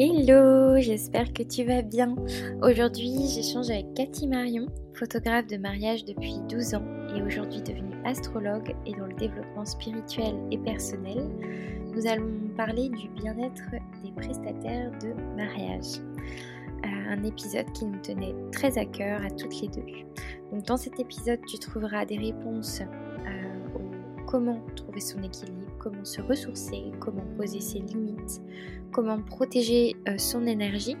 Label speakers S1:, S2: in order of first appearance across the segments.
S1: Hello, j'espère que tu vas bien. Aujourd'hui, j'échange avec Cathy Marion, photographe de mariage depuis 12 ans et aujourd'hui devenue astrologue et dans le développement spirituel et personnel. Nous allons parler du bien-être des prestataires de mariage. Euh, un épisode qui nous tenait très à cœur à toutes les deux. Donc dans cet épisode, tu trouveras des réponses euh, au comment trouver son équilibre, comment se ressourcer, comment poser ses limites, comment protéger euh, son énergie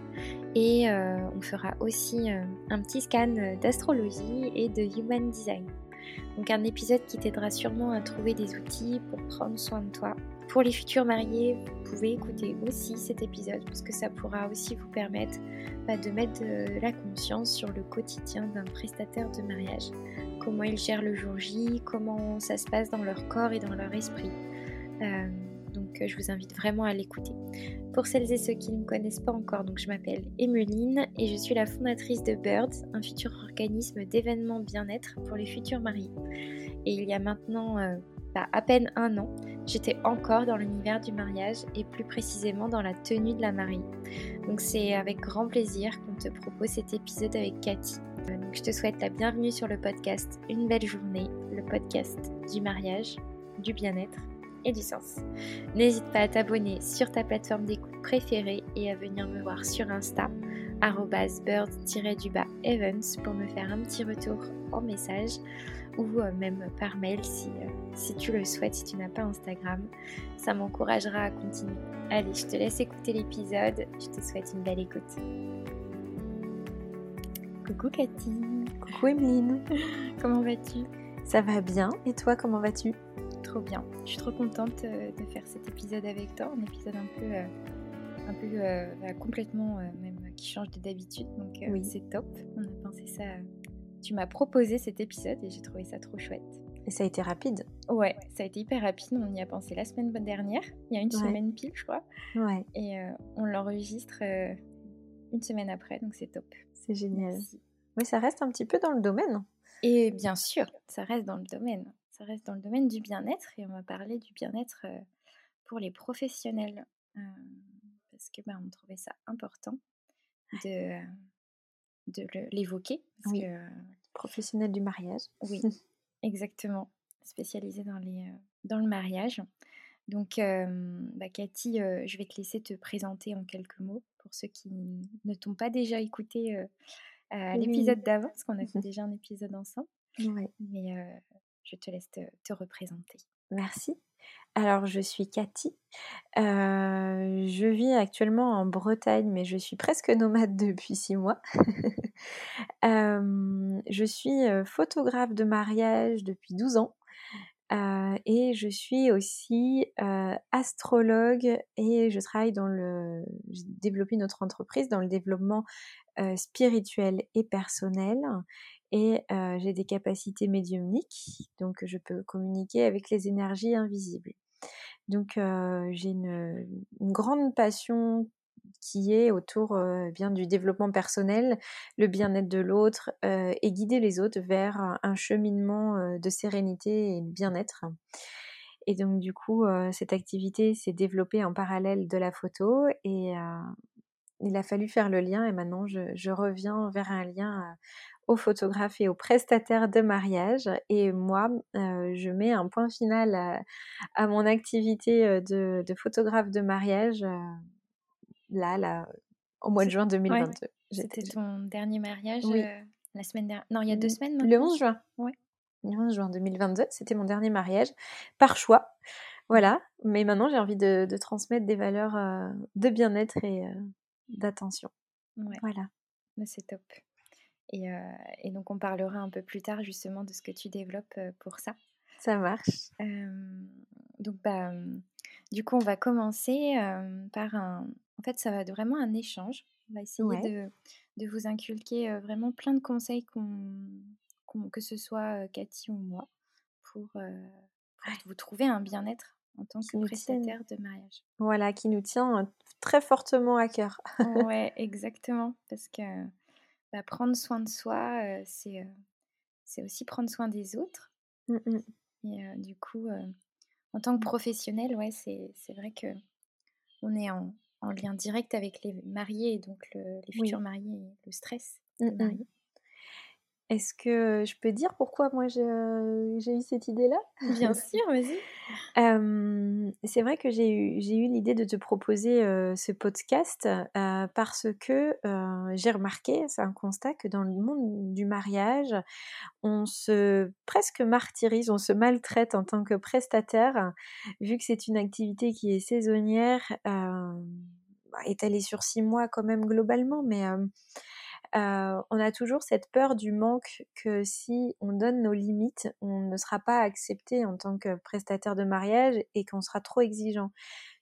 S1: et euh, on fera aussi euh, un petit scan d'astrologie et de human design. Donc un épisode qui t'aidera sûrement à trouver des outils pour prendre soin de toi. Pour les futurs mariés, vous pouvez écouter aussi cet épisode parce que ça pourra aussi vous permettre bah, de mettre de la conscience sur le quotidien d'un prestataire de mariage. Comment ils gèrent le jour J, comment ça se passe dans leur corps et dans leur esprit. Euh, donc je vous invite vraiment à l'écouter. Pour celles et ceux qui ne me connaissent pas encore, donc je m'appelle Emeline et je suis la fondatrice de Birds, un futur organisme d'événements bien-être pour les futurs mariés. Et il y a maintenant euh, bah, à peine un an, j'étais encore dans l'univers du mariage et plus précisément dans la tenue de la mariée. Donc c'est avec grand plaisir qu'on te propose cet épisode avec Cathy. Euh, donc je te souhaite la bienvenue sur le podcast Une belle journée, le podcast du mariage, du bien-être et du sens. N'hésite pas à t'abonner sur ta plateforme d'écoute préférée et à venir me voir sur Insta bird-evans pour me faire un petit retour en message ou euh, même par mail si, euh, si tu le souhaites, si tu n'as pas Instagram. Ça m'encouragera à continuer. Allez, je te laisse écouter l'épisode. Je te souhaite une belle écoute. Coucou Cathy.
S2: Coucou Emeline.
S1: comment vas-tu?
S2: Ça va bien. Et toi, comment vas-tu?
S1: Trop bien. Je suis trop contente euh, de faire cet épisode avec toi. Un épisode un peu, un peu bah, complètement même qui change de d'habitude. Donc oui. c'est top. On a pensé ça tu m'as proposé cet épisode et j'ai trouvé ça trop chouette.
S2: Et ça a été rapide
S1: Ouais, ça a été hyper rapide. On y a pensé la semaine dernière, il y a une semaine pile, je crois.
S2: Ouais.
S1: Et euh, on l'enregistre euh, une semaine après, donc c'est top.
S2: C'est génial. Mais ça reste un petit peu dans le domaine.
S1: Et bien sûr, ça reste dans le domaine. Ça reste dans le domaine du bien-être et on va parler du bien-être pour les professionnels. parce que ben, on trouvait ça important de de l'évoquer.
S2: Oui. Professionnel du mariage.
S1: Oui, exactement. Spécialisé dans, les, dans le mariage. Donc, bah, Cathy, je vais te laisser te présenter en quelques mots pour ceux qui ne t'ont pas déjà écouté l'épisode d'avant, parce qu'on a fait déjà un épisode ensemble. Mais je te laisse te, te représenter.
S2: Merci. Alors, je suis Cathy. Euh, je vis actuellement en Bretagne, mais je suis presque nomade depuis six mois. Euh, je suis photographe de mariage depuis 12 ans. Euh, et je suis aussi astrologue et je travaille dans le... J'ai développé notre entreprise dans le développement spirituel et personnel et j'ai des capacités médiumniques, donc je peux communiquer avec les énergies invisibles. Donc j'ai une, grande passion qui est autour bien du développement personnel, le bien-être de l'autre et guider les autres vers un cheminement de sérénité et de bien-être. Et donc du coup, cette activité s'est développée en parallèle de la photo et il a fallu faire le lien et maintenant je, je reviens vers un lien aux photographes et aux prestataires de mariage. Et moi, euh, je mets un point final à, mon activité euh, de, photographe de mariage euh, là, là, au mois de juin 2022.
S1: C'était ton dernier mariage la semaine dernière Non, il y a deux semaines
S2: Le 11 juin.
S1: Oui.
S2: Le 11 juin 2022, c'était mon dernier mariage par choix. Voilà, mais maintenant j'ai envie de, transmettre des valeurs de bien-être et d'attention. Voilà.
S1: C'est top. Et, donc, on parlera un peu plus tard justement de ce que tu développes pour ça.
S2: Ça marche.
S1: donc, bah, du coup, on va commencer par un. En fait, ça va être vraiment un échange. On va essayer de, de, vous inculquer vraiment plein de conseils, que ce soit Cathy ou moi, pour, vous trouver un bien-être en tant que prestataire de mariage.
S2: Voilà, qui nous tient très fortement à cœur.
S1: ouais, exactement. Parce que bah, prendre soin de soi, c'est c'est aussi prendre soin des autres.
S2: Mmh
S1: et du coup, en tant que professionnel, ouais, c'est vrai que on est en, en lien direct avec les mariés et donc les futurs mariés et le stress des mariés.
S2: Est-ce que je peux dire pourquoi moi j'ai eu cette idée-là?
S1: Bien sûr, vas-y.
S2: c'est vrai que j'ai eu, eu l'idée de te proposer ce podcast parce que j'ai remarqué, c'est un constat, que dans le monde du mariage, on se presque martyrise, on se maltraite en tant que prestataire, vu que c'est une activité qui est saisonnière, bah, étalée sur six mois quand même globalement, mais on a toujours cette peur du manque que si on donne nos limites, on ne sera pas accepté en tant que prestataire de mariage et qu'on sera trop exigeant.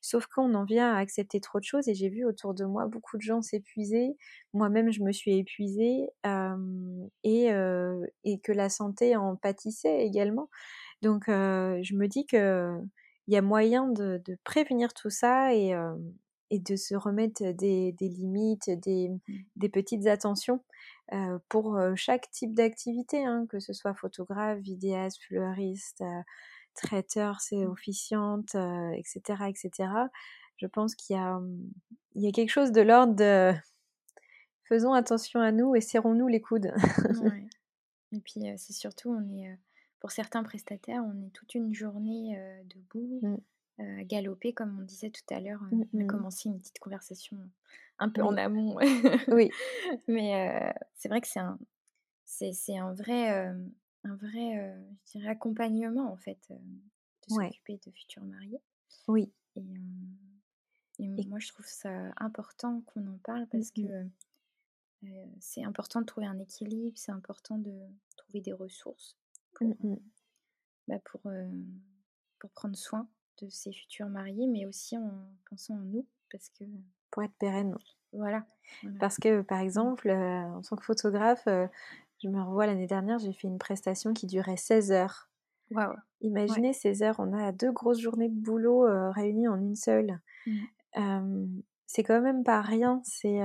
S2: Sauf qu'on en vient à accepter trop de choses et j'ai vu autour de moi beaucoup de gens s'épuiser. Moi-même, je me suis épuisée et, que la santé en pâtissait également. Donc, je me dis qu'il y a moyen de, prévenir tout ça et, et de se remettre des, limites, des, mmh. petites attentions pour chaque type d'activité, hein, que ce soit photographe, vidéaste, fleuriste, traiteur, c'est mmh. officiante, etc., etc. Je pense qu'il y a, mmh, il y a quelque chose de l'ordre de faisons attention à nous et serrons-nous les coudes.
S1: Et puis c'est surtout, on est, pour certains prestataires, on est toute une journée debout galoper, comme on disait tout à l'heure. on a mmh commencé une petite conversation un peu en amont. oui. Mais c'est vrai que c'est un, c'est, un vrai, un vrai je dirais, accompagnement, en fait, de s'occuper de futurs mariés.
S2: Oui.
S1: Et, moi, je trouve ça important qu'on en parle mmh parce que c'est important de trouver un équilibre, c'est important de trouver des ressources pour, mmh bah, pour, pour prendre soin de ses futurs mariés, mais aussi en pensant en nous, parce que...
S2: Pour être pérenne.
S1: Voilà.
S2: Parce que, par mmh. exemple, euh, en tant que photographe, euh, je me revois l'année dernière, j'ai fait une prestation qui durait 16 heures.
S1: Waouh.
S2: Imaginez 16 heures, on a deux grosses journées de boulot euh, réunies en une seule. Mmh c'est quand même pas rien, c'est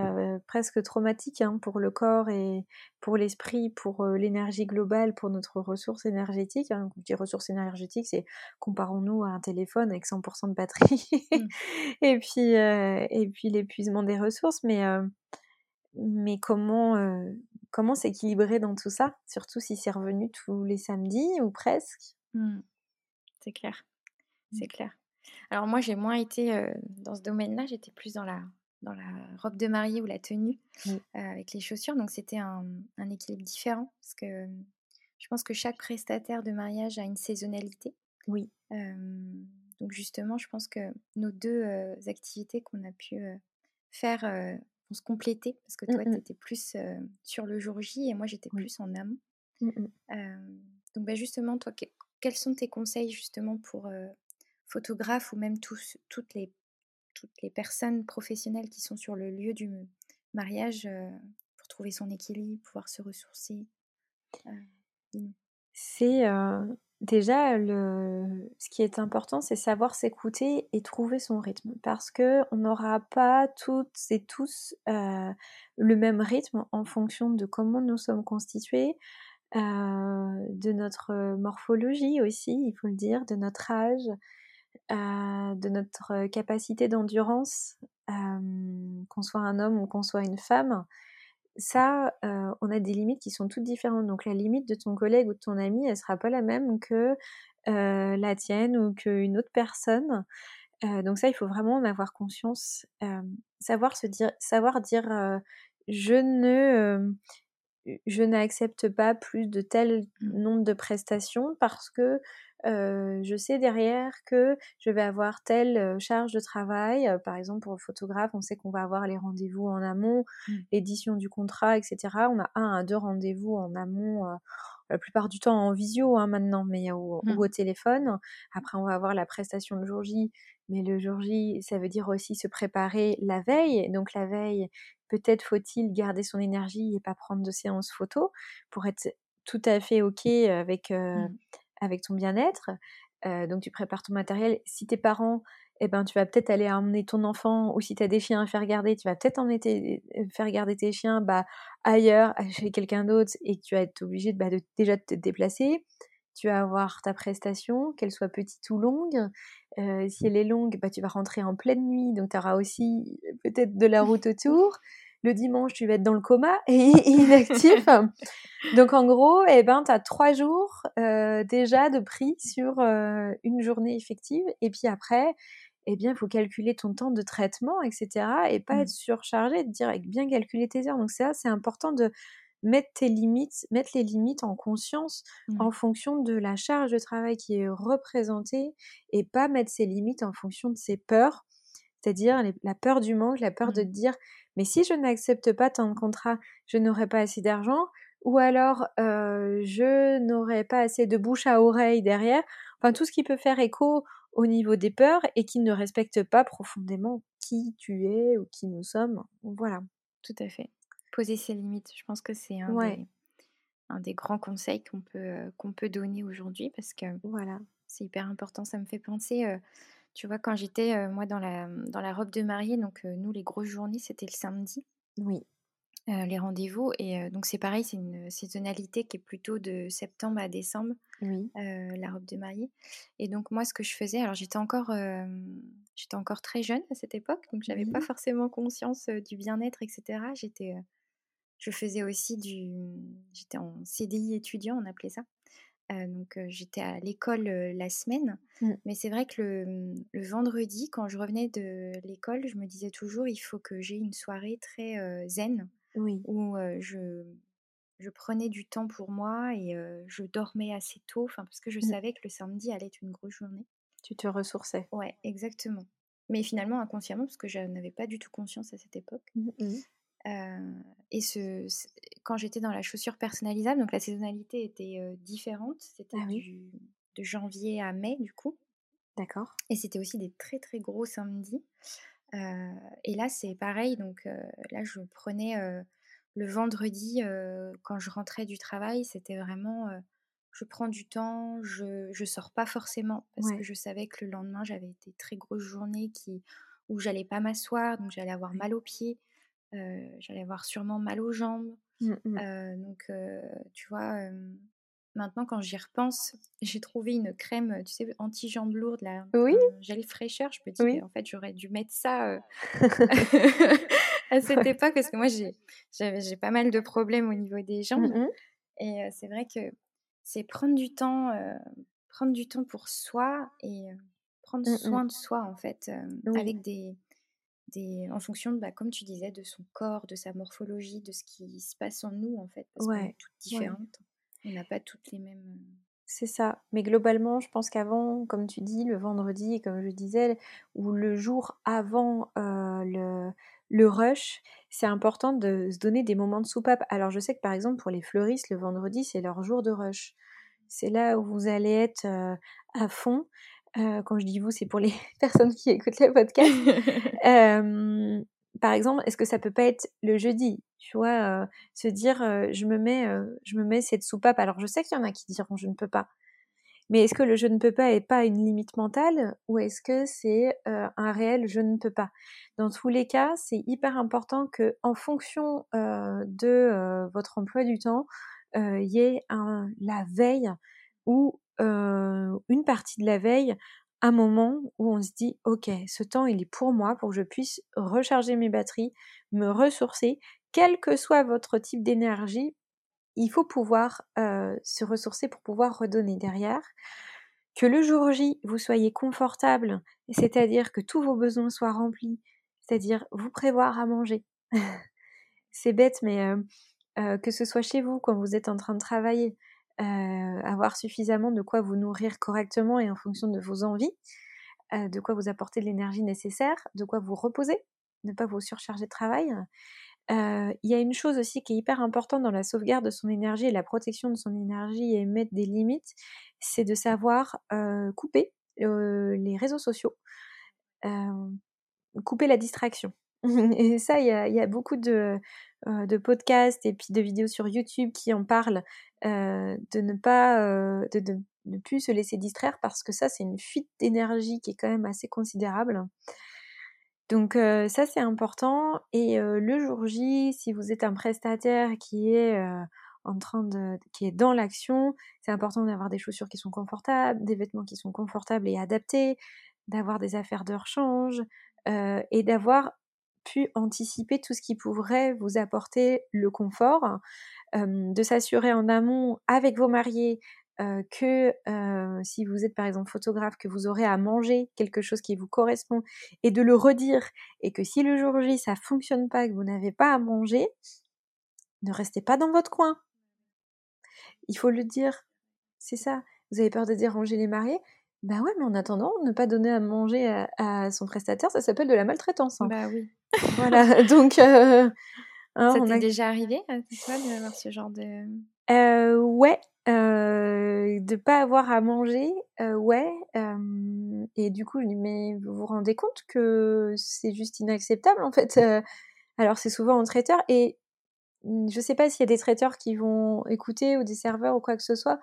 S2: presque traumatique hein, pour le corps et pour l'esprit, pour l'énergie globale, pour notre ressource énergétique. Hein. Quand je dis ressource énergétique, c'est comparons-nous à un téléphone avec 100% de batterie mmh. et puis, et puis l'épuisement des ressources. Mais, mais comment, comment s'équilibrer dans tout ça, surtout si c'est revenu tous les samedis ou presque?
S1: Mmh. C'est clair, c'est clair. Alors moi, j'ai moins été dans ce domaine-là, j'étais plus dans la, dans la robe de mariée ou la tenue avec les chaussures. Donc c'était un, équilibre différent parce que je pense que chaque prestataire de mariage a une saisonnalité.
S2: Oui.
S1: donc justement, je pense que nos deux activités qu'on a pu faire vont se compléter parce que toi, tu étais plus sur le jour J et moi, j'étais plus en amont. donc bah, justement, toi, quels sont tes conseils justement pour photographes ou même toutes, les, toutes les personnes professionnelles qui sont sur le lieu du mariage euh, pour trouver son équilibre, pouvoir se ressourcer
S2: euh, C'est euh, déjà le, ce qui est important, c'est savoir s'écouter et trouver son rythme parce que on n'aura pas toutes et tous le même rythme en fonction de comment nous sommes constitués. de notre morphologie aussi, il faut le dire, de notre âge, de notre capacité d'endurance, qu'on soit un homme ou qu'on soit une femme, ça, on a des limites qui sont toutes différentes. Donc la limite de ton collègue ou de ton ami, elle sera pas la même que la tienne ou qu'une autre personne. donc ça, il faut vraiment en avoir conscience, savoir se dire, savoir dire, je ne, je n'accepte pas plus de tel mmh. nombre de prestations parce que je sais derrière que je vais avoir telle charge de travail. par exemple, pour le photographe, on sait qu'on va avoir les rendez-vous en amont, mmh. l'édition du contrat, etc. On a un à deux rendez-vous en amont, la plupart du temps en visio hein, maintenant, mais ou mmh. au téléphone. Après, on va avoir la prestation le jour J, mais le jour J, ça veut dire aussi se préparer la veille. Donc la veille, peut-être faut-il garder son énergie et pas prendre de séances photo pour être tout à fait ok avec mmh avec ton bien-être. donc tu prépares ton matériel. Si tes parents, eh ben, tu vas peut-être aller emmener ton enfant, ou si tu as des chiens à faire garder, tu vas peut-être emmener faire garder tes chiens bah, ailleurs, chez quelqu'un d'autre, et tu vas être obligé de, bah, de déjà de te déplacer. tu vas avoir ta prestation, qu'elle soit petite ou longue. Si elle est longue, bah, tu vas rentrer en pleine nuit, donc tu auras aussi peut-être de la route autour. Le dimanche, tu vas être dans le coma et inactif. donc en gros, eh ben, tu as trois jours euh, déjà de prix sur euh, une journée effective. Et puis après, eh bien, il faut calculer ton temps de traitement, etc. Et pas mmh. être surchargé, de dire bien calculer tes heures. Donc ça, c'est important de mettre tes limites, mettre les limites en conscience en fonction de la charge de travail qui est représentée et pas mettre ses limites en fonction de ses peurs, c'est-à-dire la peur du manque, la peur de mmh. dire mais si je n'accepte pas tant de contrat, je n'aurai pas assez d'argent ou alors je n'aurai pas assez de bouche à oreille derrière, enfin tout ce qui peut faire écho au niveau des peurs et qui ne respecte pas profondément qui tu es ou qui nous sommes. Voilà.
S1: Tout à fait poser ses limites. Je pense que c'est un, des, un des grands conseils qu'on peut, euh, qu'on peut donner aujourd'hui parce que voilà. c'est hyper important. Ça me fait penser, euh, tu vois, quand j'étais euh, moi dans la, dans la robe de mariée, donc nous, les grosses journées, c'était le samedi.
S2: Oui.
S1: les rendez-vous. Et donc c'est pareil, c'est une saisonnalité qui est plutôt de septembre à décembre, oui. la robe de mariée. Et donc moi, ce que je faisais, alors j'étais encore, j'étais encore très jeune à cette époque, donc j'avais n'avais pas forcément conscience du bien-être, etc. J'étais je faisais aussi du. J'étais en CDI étudiant, on appelait ça. Donc j'étais à l'école la semaine. Mmh. Mais c'est vrai que le, le, vendredi, quand je revenais de l'école, je me disais toujours il faut que j'ai une soirée très zen. Oui. Où je, je prenais du temps pour moi et je dormais assez tôt. Parce que je mmh. savais que le samedi allait être une grosse journée.
S2: Tu te ressourçais.
S1: Ouais, exactement. Mais finalement inconsciemment, parce que je n'avais pas du tout conscience à cette époque. Mmh, et ce, quand j'étais dans la chaussure personnalisable, donc la saisonnalité était différente. C'était ah de janvier à mai, du coup.
S2: D'accord.
S1: Et c'était aussi des très très gros samedis. et là, c'est pareil. Donc là, je prenais le vendredi quand je rentrais du travail. C'était vraiment. je prends du temps, je, je sors pas forcément parce que je savais que le lendemain, j'avais des très grosses journées qui, où j'allais pas m'asseoir, donc j'allais avoir mal aux pieds. Euh, j'allais avoir sûrement mal aux jambes. Mmh, mmh. Euh, donc, euh, tu vois, maintenant quand j'y repense, j'ai trouvé une crème, tu sais, anti-jambes lourdes, là, oui. gel fraîcheur. Je me dis, oui. en fait, j'aurais dû mettre ça à cette époque parce que moi, j'ai pas mal de problèmes au niveau des jambes. Mmh, et c'est vrai que c'est prendre du temps, prendre du temps pour soi et prendre soin de soi, en fait, avec des en fonction, de, bah, comme tu disais, de son corps, de sa morphologie, de ce qui se passe en nous, en fait, parce qu'on est toutes différentes. On n'a pas toutes les mêmes. Euh
S2: c'est ça. Mais globalement, je pense qu'avant, comme tu dis, le vendredi, comme je disais, ou le jour avant euh, le, le rush, c'est important de se donner des moments de soupape. Alors, je sais que par exemple, pour les fleuristes, le vendredi, c'est leur jour de rush. C'est là où vous allez être euh, à fond. Euh, quand je dis vous, c'est pour les personnes qui écoutent le podcast. euh, par exemple, est-ce que ça peut pas être le jeudi Tu vois, euh, se dire, euh, je me mets, je me mets cette soupape. Alors, je sais qu'il y en a qui diront, je ne peux pas. Mais est-ce que le je ne peux pas est pas une limite mentale ou est-ce que c'est un réel je ne peux pas? Dans tous les cas, c'est hyper important que, en fonction de votre emploi du temps, il y ait un, la veille ou une partie de la veille, un moment où on se dit ok, ce temps il est pour moi, pour que je puisse recharger mes batteries, me ressourcer, quel que soit votre type d'énergie, il faut pouvoir se ressourcer pour pouvoir redonner derrière. Que le jour J, vous soyez confortable, c'est-à-dire que tous vos besoins soient remplis, c'est-à-dire vous prévoir à manger. C'est bête, mais que ce soit chez vous quand vous êtes en train de travailler, euh, avoir suffisamment de quoi vous nourrir correctement et en fonction de vos envies, euh, de quoi vous apporter l'énergie nécessaire, de quoi vous reposer, ne pas vous surcharger de travail. Euh, il y a une chose aussi qui est hyper importante dans la sauvegarde de son énergie et la protection de son énergie et mettre des limites, c'est de savoir couper les réseaux sociaux, couper la distraction. et ça, il y a, beaucoup de, de podcasts et puis de vidéos sur YouTube qui en parlent euh, de ne pas euh, de, ne plus se laisser distraire parce que ça c'est une fuite d'énergie qui est quand même assez considérable. Donc euh, ça c'est important et le jour J si vous êtes un prestataire qui est en train de, qui est dans l'action. C'est important d'avoir des chaussures qui sont confortables, des vêtements qui sont confortables et adaptés, d'avoir des affaires de rechange euh, et d'avoir pu anticiper tout ce qui pourrait vous apporter le confort, de s'assurer en amont avec vos mariés que si vous êtes par exemple photographe, que vous aurez à manger quelque chose qui vous correspond et de le redire et que si le jour J ça fonctionne pas, que vous n'avez pas à manger, ne restez pas dans votre coin. Il faut le dire. C'est ça. Vous avez peur de déranger les mariés? Bah ouais, mais en attendant, ne pas donner à manger à, son prestataire, ça s'appelle de la maltraitance. Hein.
S1: Bah oui.
S2: Voilà, donc. Euh,
S1: hein, ça t'est déjà arrivé à toi d'avoir ce genre de.
S2: Euh, ouais, euh, de pas avoir à manger, euh, ouais. et du coup, je dis mais vous vous rendez compte que c'est juste inacceptable en fait. alors c'est souvent en traiteur et je sais pas s'il y a des traiteurs qui vont écouter ou des serveurs ou quoi que ce soit,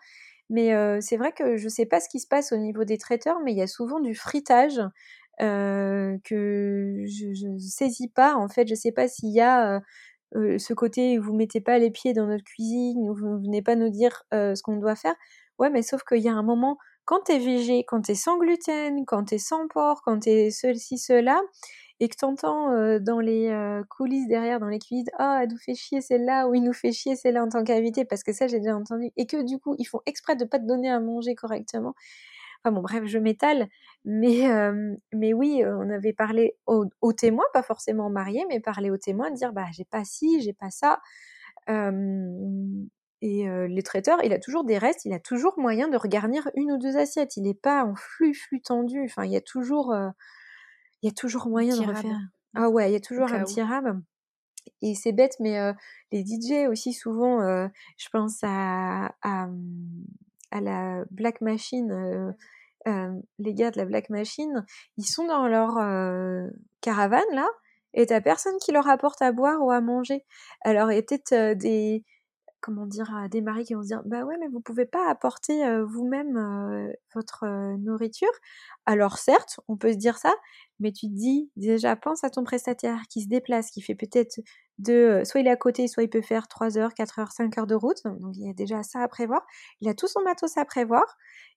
S2: mais c'est vrai que je sais pas ce qui se passe au niveau des traiteurs, mais il y a souvent du fritage euh, que je, ne saisis pas. En fait, je sais pas s'il y a euh, euh, ce côté où vous mettez pas les pieds dans notre cuisine, où vous venez pas nous dire ce qu'on doit faire. Ouais, mais sauf qu'il y a un moment, quand t'es végé, quand t'es sans gluten, quand t'es sans porc, quand t'es ceci, cela, et que t'entends euh, dans les coulisses derrière, dans les cuisines, ah, elle nous fait chier celle-là, ou il nous fait chier celle-là en tant qu'invité, parce que ça, j'ai déjà entendu, et que du coup, ils font exprès de pas te donner à manger correctement. Enfin bon, bref, je m'étale. Mais, mais oui, on avait parlé aux, témoins, pas forcément mariés, mais parler aux témoins, dire bah j'ai pas ci, j'ai pas ça. et les traiteurs, il a toujours des restes, il a toujours moyen de regarnir une ou deux assiettes. Il n'est pas en flux, flux tendu. Enfin, il y a toujours, il y a toujours moyen de refaire. Ah ouais, il y a toujours un petit rab. Et c'est bête, mais les DJ aussi souvent, je pense à, à, à la Black Machine, euh, les gars de la Black Machine, ils sont dans leur caravane là, et t'as personne qui leur apporte à boire ou à manger. Alors il y a peut-être des comment dire des maris qui vont se dire bah ouais mais vous pouvez pas apporter vous-même votre nourriture. Alors certes, on peut se dire ça, mais tu te dis déjà pense à ton prestataire qui se déplace, qui fait peut-être de soit il est à côté, soit il peut faire 3 heures, 4 heures, 5 heures de route. Donc il y a déjà ça à prévoir. Il a tout son matos à prévoir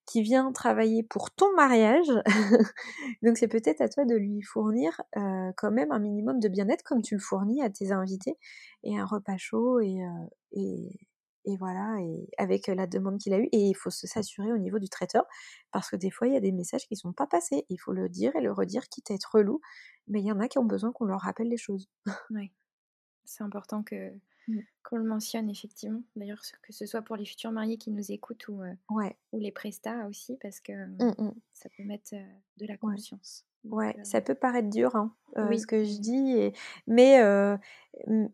S2: qui vient travailler pour ton mariage. Donc c'est peut-être à toi de lui fournir quand même un minimum de bien-être comme tu le fournis à tes invités et un repas chaud et, et voilà, et avec la demande qu'il a eue. Et il faut s'assurer au niveau du traiteur, parce que des fois, il y a des messages qui ne sont pas passés. Il faut le dire et le redire, quitte à être relou. Mais il y en a qui ont besoin qu'on leur rappelle les choses.
S1: Oui, c'est important que mmh. qu'on le mentionne, effectivement. D'ailleurs, que ce soit pour les futurs mariés qui nous écoutent ou,
S2: ouais.
S1: ou les prestats aussi, parce que mmh, mmh. ça peut mettre de la conscience.
S2: Ouais, ça peut paraître dur, hein, ce que je dis, et... mais,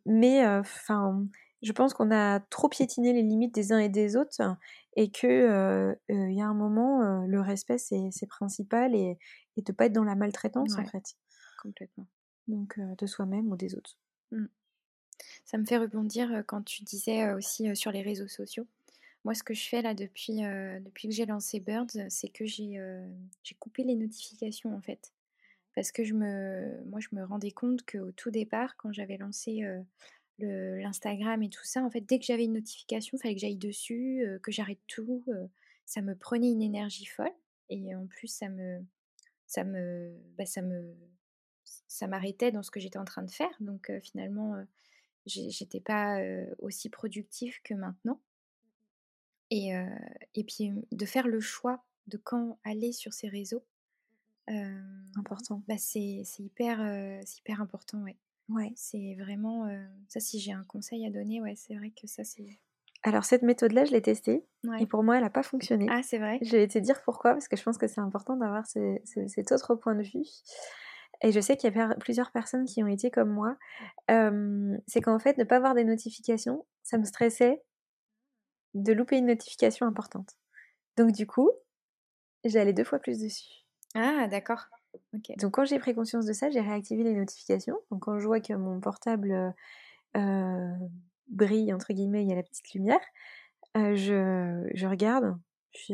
S2: mais, enfin je pense qu'on a trop piétiné les limites des uns et des autres et que il y a un moment, le respect c'est principal et, et de pas être dans la maltraitance en fait.
S1: Complètement.
S2: Donc de soi-même ou des autres.
S1: Ça me fait rebondir quand tu disais aussi sur les réseaux sociaux. Moi, ce que je fais là depuis, que j'ai lancé Birds, c'est que j'ai coupé les notifications en fait. Parce que je me, moi, je me rendais compte qu'au tout départ, quand j'avais lancé l'Instagram et tout ça, en fait, dès que j'avais une notification, il fallait que j'aille dessus, que j'arrête tout. ça me prenait une énergie folle. Et en plus, ça me, ça me, bah, ça me, ça m'arrêtait dans ce que j'étais en train de faire. Donc finalement, j'étais pas aussi productive que maintenant. Et, et puis de faire le choix de quand aller sur ces réseaux.
S2: important.
S1: Bah, c'est hyper, hyper important, ouais. Ouais, c'est vraiment ça. Si j'ai un conseil à donner, ouais, c'est vrai que ça c'est.
S2: Alors cette méthode-là, je l'ai testée et pour moi, elle n'a pas fonctionné.
S1: Ah, c'est vrai?
S2: Je vais te dire pourquoi, parce que je pense que c'est important d'avoir cet autre point de vue. Et je sais qu'il y a plusieurs personnes qui ont été comme moi. c'est qu'en fait, ne pas avoir des notifications, ça me stressait de louper une notification importante. Donc du coup, j'allais deux fois plus dessus.
S1: Ah, d'accord.
S2: Donc quand j'ai pris conscience de ça, j'ai réactivé les notifications. Donc quand je vois que mon portable euh, brille, entre guillemets, il y a la petite lumière, euh, je, je, regarde, puis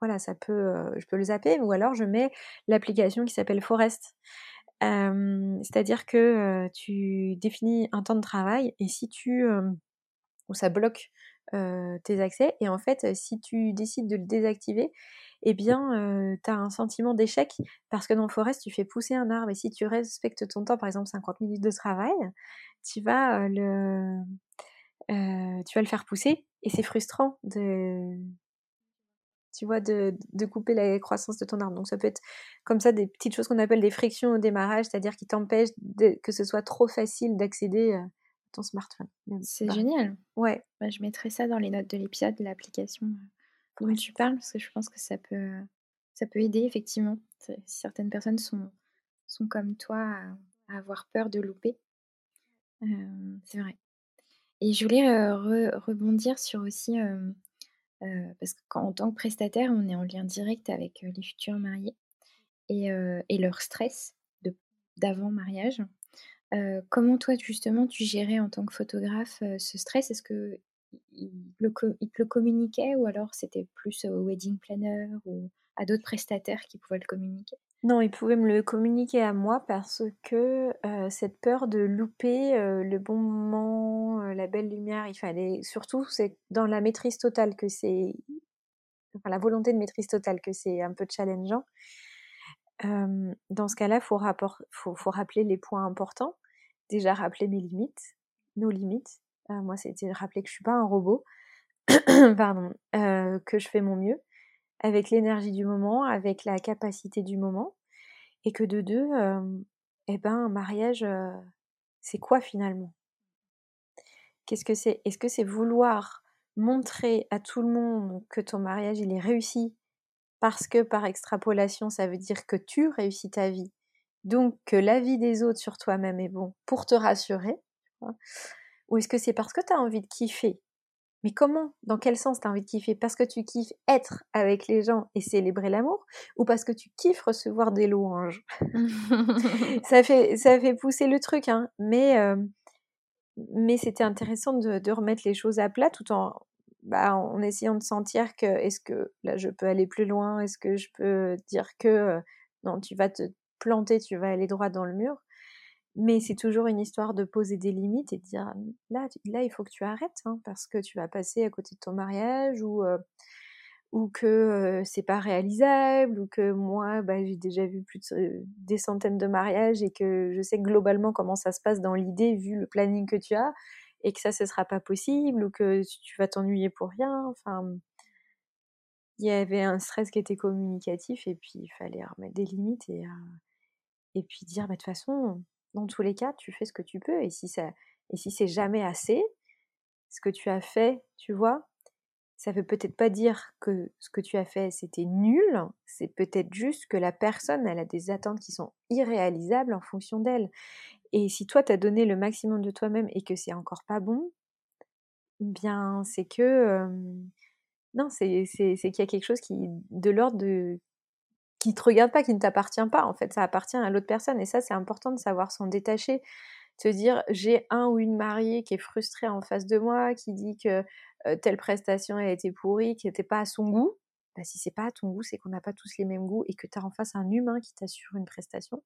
S2: voilà, ça peut, je peux le zapper, ou alors je mets l'application qui s'appelle Forest. C'est-à-dire que tu définis un temps de travail et si tu ou ça bloque tes accès. Et en fait, si tu décides de le désactiver, eh bien, tu as un sentiment d'échec parce que dans Forest, tu fais pousser un arbre et si tu respectes ton temps, par exemple 50 minutes de travail, tu vas le, tu vas le faire pousser et c'est frustrant de, tu vois, de, de, couper la croissance de ton arbre. Donc ça peut être comme ça des petites choses qu'on appelle des frictions au démarrage, c'est-à-dire qui t'empêchent que ce soit trop facile d'accéder à ton smartphone.
S1: C'est bah, génial.
S2: Ouais.
S1: Bah, je mettrai ça dans les notes de l'épisode, l'application dont tu parles, parce que je pense que ça peut, ça peut aider effectivement. Certaines personnes sont, sont comme toi à, avoir peur de louper. c'est vrai. Et je voulais rebondir sur aussi parce qu'en tant que prestataire, on est en lien direct avec les futurs mariés et, leur stress d'avant mariage. comment toi, justement, tu gérais en tant que photographe ce stress? Est-ce que il, te le communiquait ou alors c'était plus au wedding planner ou à d'autres prestataires qui pouvaient le communiquer?
S2: Non, il pouvait me le communiquer à moi parce que cette peur de louper le bon moment, la belle lumière, il fallait surtout c'est dans la maîtrise totale que c'est enfin la volonté de maîtrise totale que c'est un peu challengeant. dans ce cas-là, faut, faut, faut rappeler les points importants. Déjà rappeler mes limites, nos limites. moi, c'était rappeler que je suis pas un robot, pardon, que je fais mon mieux avec l'énergie du moment, avec la capacité du moment, et que de deux, eh ben, un mariage, c'est quoi finalement? Qu'est-ce que c'est? Est-ce que c'est vouloir montrer à tout le monde que ton mariage il est réussi parce que par extrapolation ça veut dire que tu réussis ta vie, donc que la vie des autres sur toi-même est bon pour te rassurer Ou est-ce que c'est parce que tu as envie de kiffer mais comment? Dans quel sens tu as envie de kiffer? Parce que tu kiffes être avec les gens et célébrer l'amour Ou parce que tu kiffes recevoir des louanges? Ça, fait, ça fait pousser le truc, hein. mais, euh, mais c'était intéressant de, remettre les choses à plat tout en, bah, en essayant de sentir que est-ce que là je peux aller plus loin? Est-ce que je peux dire que euh, non, tu vas te planter, tu vas aller droit dans le mur? Mais c'est toujours une histoire de poser des limites et de dire là, là il faut que tu arrêtes hein, parce que tu vas passer à côté de ton mariage ou, ou que c'est pas réalisable ou que moi bah, j'ai déjà vu plus de, des centaines de mariages et que je sais globalement comment ça se passe dans l'idée vu le planning que tu as et que ça ce sera pas possible ou que tu vas t'ennuyer pour rien. Enfin, il y avait un stress qui était communicatif et puis il fallait remettre des limites et, et puis dire bah, de toute façon dans tous les cas, tu fais ce que tu peux. Et si, si c'est jamais assez, ce que tu as fait, tu vois, ça veut peut-être pas dire que ce que tu as fait c'était nul, c'est peut-être juste que la personne, elle a des attentes qui sont irréalisables en fonction d'elle. Et si toi, tu as donné le maximum de toi-même et que c'est encore pas bon, bien, c'est que. non, c'est qu'il y a quelque chose qui, de l'ordre de qui te regarde pas, qui ne t'appartient pas. En fait, ça appartient à l'autre personne. Et ça, c'est important de savoir s'en détacher. Te dire, j'ai un ou une mariée qui est frustrée en face de moi, qui dit que telle prestation a été pourrie, qui n'était pas à son goût. Bah, si c'est pas à ton goût, c'est qu'on n'a pas tous les mêmes goûts et que tu as en face un humain qui t'assure une prestation.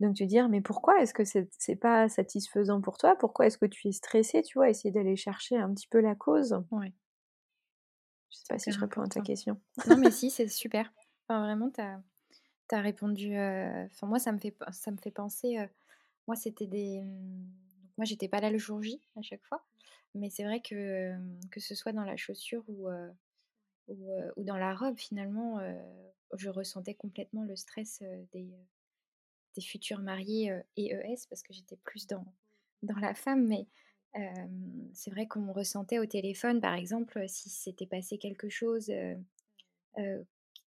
S2: Donc te dire, mais pourquoi est-ce que c'est n'est pas satisfaisant pour toi? Pourquoi est-ce que tu es stressé Tu vois, essayer d'aller chercher un petit peu la cause.
S1: Ouais.
S2: Je sais pas si je réponds à ta question.
S1: Non, mais si, c'est super vraiment, tu as, répondu. Enfin, moi, ça me fait, ça me fait penser. moi, c'était des. Mmh, moi, j'étais pas là le jour J à chaque fois. Mais c'est vrai que, que ce soit dans la chaussure ou, ou, ou, dans la robe, finalement, je ressentais complètement le stress des, des futurs mariés et ES parce que j'étais plus dans, dans la femme. Mais c'est vrai qu'on ressentait au téléphone, par exemple, si s'était passé quelque chose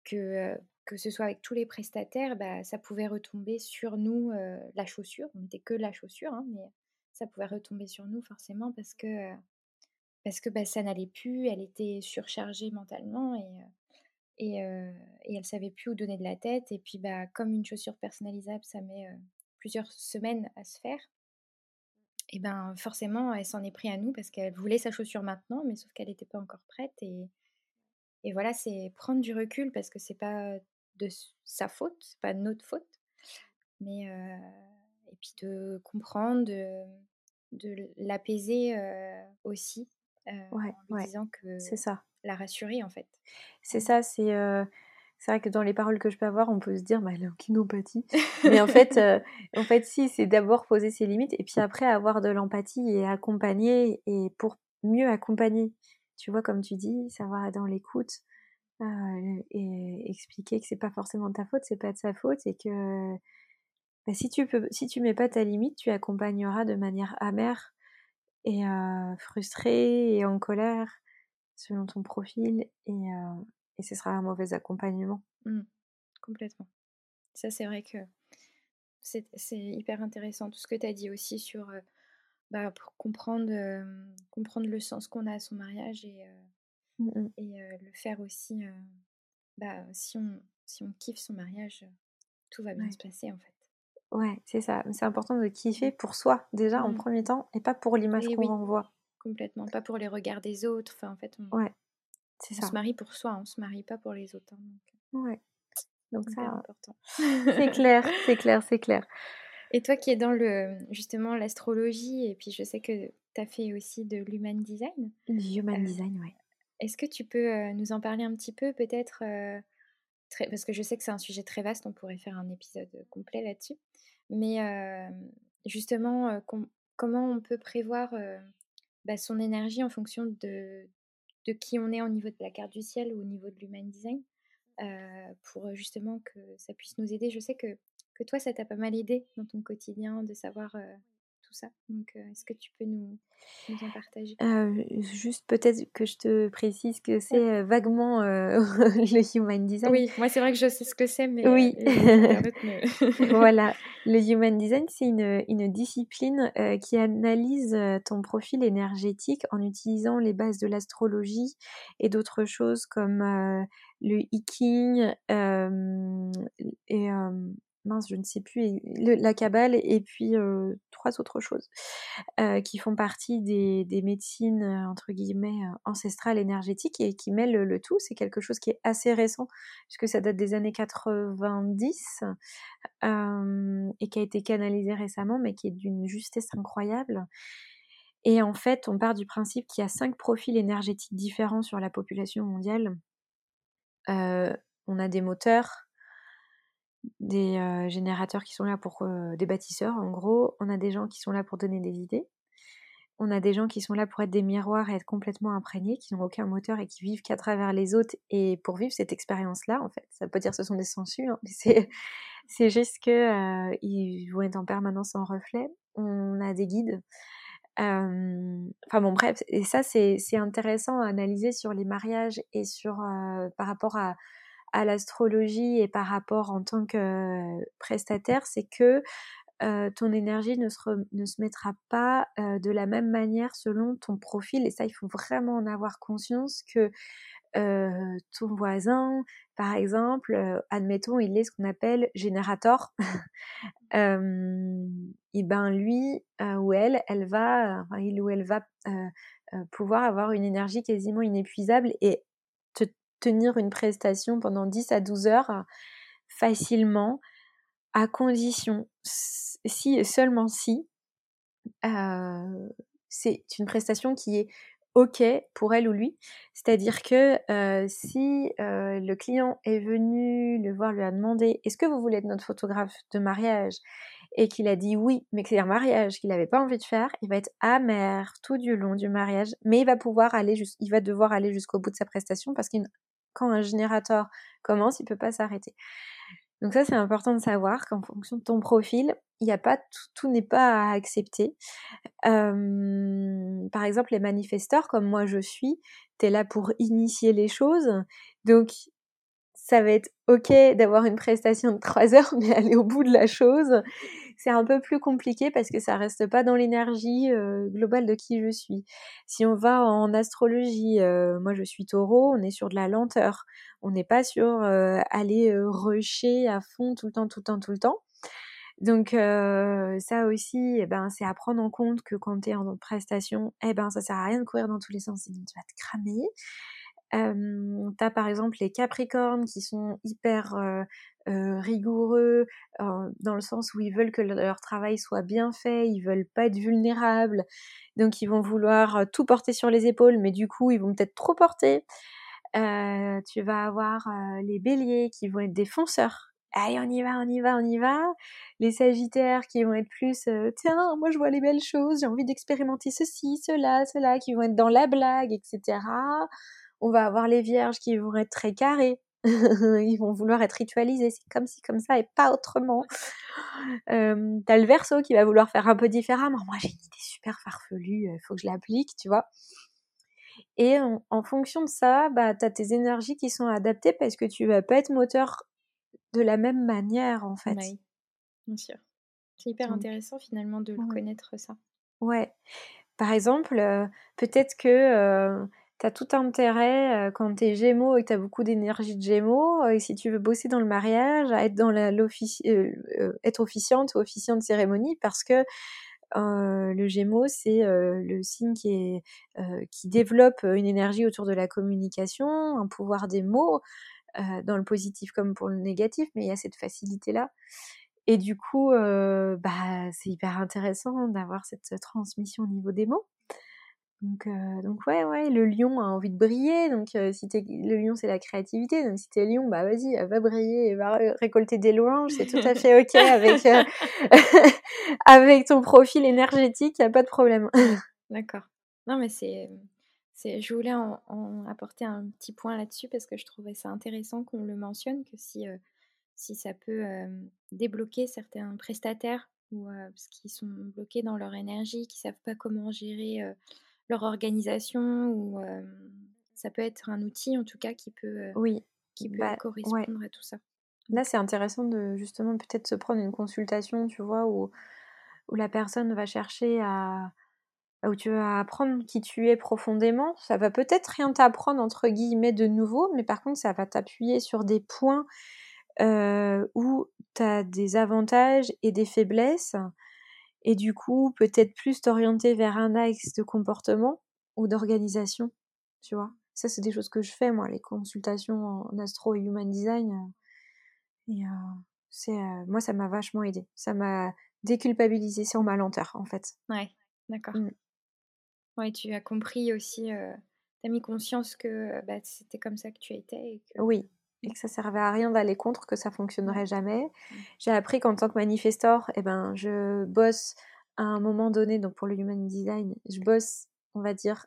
S1: que, ce soit avec tous les prestataires, bah, ça pouvait retomber sur nous, la chaussure. On n'était que la chaussure, hein, mais ça pouvait retomber sur nous forcément parce que, parce que bah, ça n'allait plus, elle était surchargée mentalement et, et, et elle savait plus où donner de la tête. Et puis, bah, comme une chaussure personnalisable, ça met plusieurs semaines à se faire. Et ben forcément, elle s'en est pris à nous parce qu'elle voulait sa chaussure maintenant, mais sauf qu'elle n'était pas encore prête. Et, et voilà, c'est prendre du recul parce que c'est pas de sa faute, c'est pas notre faute. Mais et puis de comprendre, de, de l'apaiser aussi en lui disant que
S2: c'est ça.
S1: La rassurer en fait.
S2: C'est ça, c'est c'est vrai que dans les paroles que je peux avoir, on peut se dire, bah, elle est en Mais en fait, en fait, si, c'est d'abord poser ses limites et puis après avoir de l'empathie et accompagner et pour mieux accompagner. Tu vois, comme tu dis, savoir dans l'écoute et expliquer que c'est pas forcément ta faute, c'est pas de sa faute et que bah, si tu peux, mets pas ta limite, tu accompagneras de manière amère et frustrée et en colère selon ton profil et, et ce sera un mauvais accompagnement.
S1: Mmh. complètement. Ça, c'est vrai que c'est hyper intéressant tout ce que tu as dit aussi sur bah, pour comprendre, comprendre le sens qu'on a à son mariage et, mmh et le faire aussi. bah, si, on, si on kiffe son mariage, tout va bien se passer en fait.
S2: Ouais, c'est ça. C'est important de kiffer mmh. pour soi déjà en premier temps et pas pour l'image qu'on renvoie.
S1: Complètement, pas pour les regards des autres. Enfin, en fait, on,
S2: ouais. C'est
S1: on se marie pour soi, on se marie pas pour les autres. Hein,
S2: donc, ouais. Donc ça, important. c'est clair, c'est clair, c'est clair.
S1: Et toi qui es dans le justement l'astrologie, et puis je sais que tu as fait aussi de l'human design.
S2: L'human design, oui.
S1: Est-ce que tu peux nous en parler un petit peu, peut-être très... Parce que je sais que c'est un sujet très vaste, on pourrait faire un épisode complet là-dessus. Mais justement, comment on peut prévoir bah, son énergie en fonction de, de qui on est au niveau de la carte du ciel ou au niveau de l'human design pour justement que ça puisse nous aider. Je sais que, que toi, ça t'a pas mal aidé dans ton quotidien de savoir ça. Donc, est-ce que tu peux nous, nous en partager?
S2: Juste peut-être que je te précise que c'est vaguement le Human Design.
S1: Oui, moi c'est vrai que je sais ce que c'est, mais
S2: oui. voilà, le Human Design, c'est une, une, discipline qui analyse ton profil énergétique en utilisant les bases de l'astrologie et d'autres choses comme le hiking et mince, je ne sais plus, la cabale et puis trois autres choses qui font partie des, médecines entre guillemets ancestrales énergétiques et qui mêlent le, tout. C'est quelque chose qui est assez récent puisque ça date des années 90 et qui a été canalisé récemment, mais qui est d'une justesse incroyable. Et en fait, on part du principe qu'il y a cinq profils énergétiques différents sur la population mondiale. on a des moteurs, des générateurs qui sont là pour des bâtisseurs, en gros. On a des gens qui sont là pour donner des idées. On a des gens qui sont là pour être des miroirs et être complètement imprégnés, qui n'ont aucun moteur et qui vivent qu'à travers les autres et pour vivre cette expérience-là, en fait. Ça pas dire que ce sont des sensus, hein, mais c'est, juste qu'ils ils vont être en permanence en reflet. On a des guides. enfin bon, bref, et ça c'est, intéressant à analyser sur les mariages et sur par rapport à, à l'astrologie et par rapport en tant que prestataire, c'est que ton énergie ne se, ne se mettra pas de la même manière selon ton profil. Et ça, il faut vraiment en avoir conscience que ton voisin, par exemple, admettons, il est ce qu'on appelle générateur. et ben lui ou elle, elle va, il ou elle va pouvoir avoir une énergie quasiment inépuisable et tenir une prestation pendant 10 à 12 heures facilement, à condition, si et seulement si, euh, c'est une prestation qui est OK pour elle ou lui. C'est-à-dire que euh, si euh, le client est venu le voir, lui a demandé est-ce que vous voulez être notre photographe de mariage? Et qu'il a dit oui, mais que c'est un mariage qu'il n'avait pas envie de faire, il va être amer tout du long du mariage, mais il va pouvoir aller, il va devoir aller jusqu'au bout de sa prestation parce qu'il quand un générateur commence, il ne peut pas s'arrêter. Donc ça, c'est important de savoir qu'en fonction de ton profil, il a pas tout, n'est pas à accepter. par exemple, les manifesteurs, comme moi je suis, tu es là pour initier les choses. Donc, ça va être ok d'avoir une prestation de 3 heures, mais aller au bout de la chose, c'est un peu plus compliqué parce que ça reste pas dans l'énergie globale de qui je suis. Si on va en astrologie, moi je suis taureau, on est sur de la lenteur. On n'est pas sur aller rusher à fond tout le temps, tout le temps, tout le temps. Donc ça aussi, eh ben, c'est à prendre en compte que quand tu es en prestation, eh ben, ça sert à rien de courir dans tous les sens, sinon tu vas te cramer. Tu as par exemple les Capricornes qui sont hyper rigoureux dans le sens où ils veulent que leur travail soit bien fait, ils veulent pas être vulnérables, donc ils vont vouloir tout porter sur les épaules, mais du coup ils vont peut-être trop porter. tu vas avoir les béliers qui vont être des fonceurs allez, on y va, on y va, on y va. Les sagittaires qui vont être plus, tiens, moi je vois les belles choses, j'ai envie d'expérimenter ceci, cela, cela, qui vont être dans la blague, etc. On va avoir les vierges qui vont être très carrés. Ils vont vouloir être ritualisés, c'est comme si, comme ça, et pas autrement. Euh, T'as le verso qui va vouloir faire un peu différemment. Moi, j'ai une idée super farfelue, il faut que je l'applique, tu vois. Et en, fonction de ça, bah, tu as tes énergies qui sont adaptées parce que tu vas pas être moteur de la même manière, en fait. Oui,
S1: bien sûr. C'est hyper intéressant finalement de connaître ça.
S2: Ouais. Par exemple, peut-être que tu as tout intérêt quand tu es gémeaux et que tu beaucoup d'énergie de gémeaux, et si tu veux bosser dans le mariage, être, dans être officiante ou officiant de cérémonie parce que le Gémeaux, c'est le signe qui, qui développe une énergie autour de la communication, un pouvoir des mots, euh, dans le positif comme pour le négatif, mais il y a cette facilité-là. Et du coup, euh, bah, c'est hyper intéressant d'avoir cette transmission au niveau des mots. Donc, euh, donc ouais, ouais, le lion a envie de briller. Donc, si t'es, le lion, c'est la créativité. Donc, si t'es lion, bah vas-y, va briller, va récolter des louanges. C'est tout à fait ok avec avec ton profil énergétique. Y a pas de problème.
S1: D'accord. Non, mais c'est je voulais en, apporter un petit point là-dessus parce que je trouvais ça intéressant qu'on le mentionne, que si, euh, si ça peut euh, débloquer certains prestataires ou euh, parce qu'ils sont bloqués dans leur énergie, qui savent pas comment gérer leur organisation, ou ça peut être un outil en tout cas qui peut, oui. qui peut bah, correspondre à tout ça.
S2: Là, c'est intéressant de justement peut-être se prendre une consultation, tu vois, où, où la personne va chercher à, où tu vas apprendre qui tu es profondément. Ça va peut-être rien t'apprendre entre guillemets de nouveau, mais par contre ça va t'appuyer sur des points euh, où tu as des avantages et des faiblesses, et du coup peut-être plus t'orienter vers un axe de comportement ou d'organisation, tu vois? Ça c'est des choses que je fais moi, les consultations en astro et human design. Euh, et euh, c'est moi ça m'a vachement aidé. Ça m'a déculpabilisé sur ma lenteur en fait.
S1: Ouais, d'accord. Mmh. Oui, tu as compris aussi, tu as mis conscience que bah, c'était comme ça que tu étais. Et que...
S2: Oui, et que ça servait à rien d'aller contre, que ça fonctionnerait jamais. Mmh. J'ai appris qu'en tant que manifestor, eh ben, je bosse à un moment donné, donc pour le human design, je bosse, on va dire,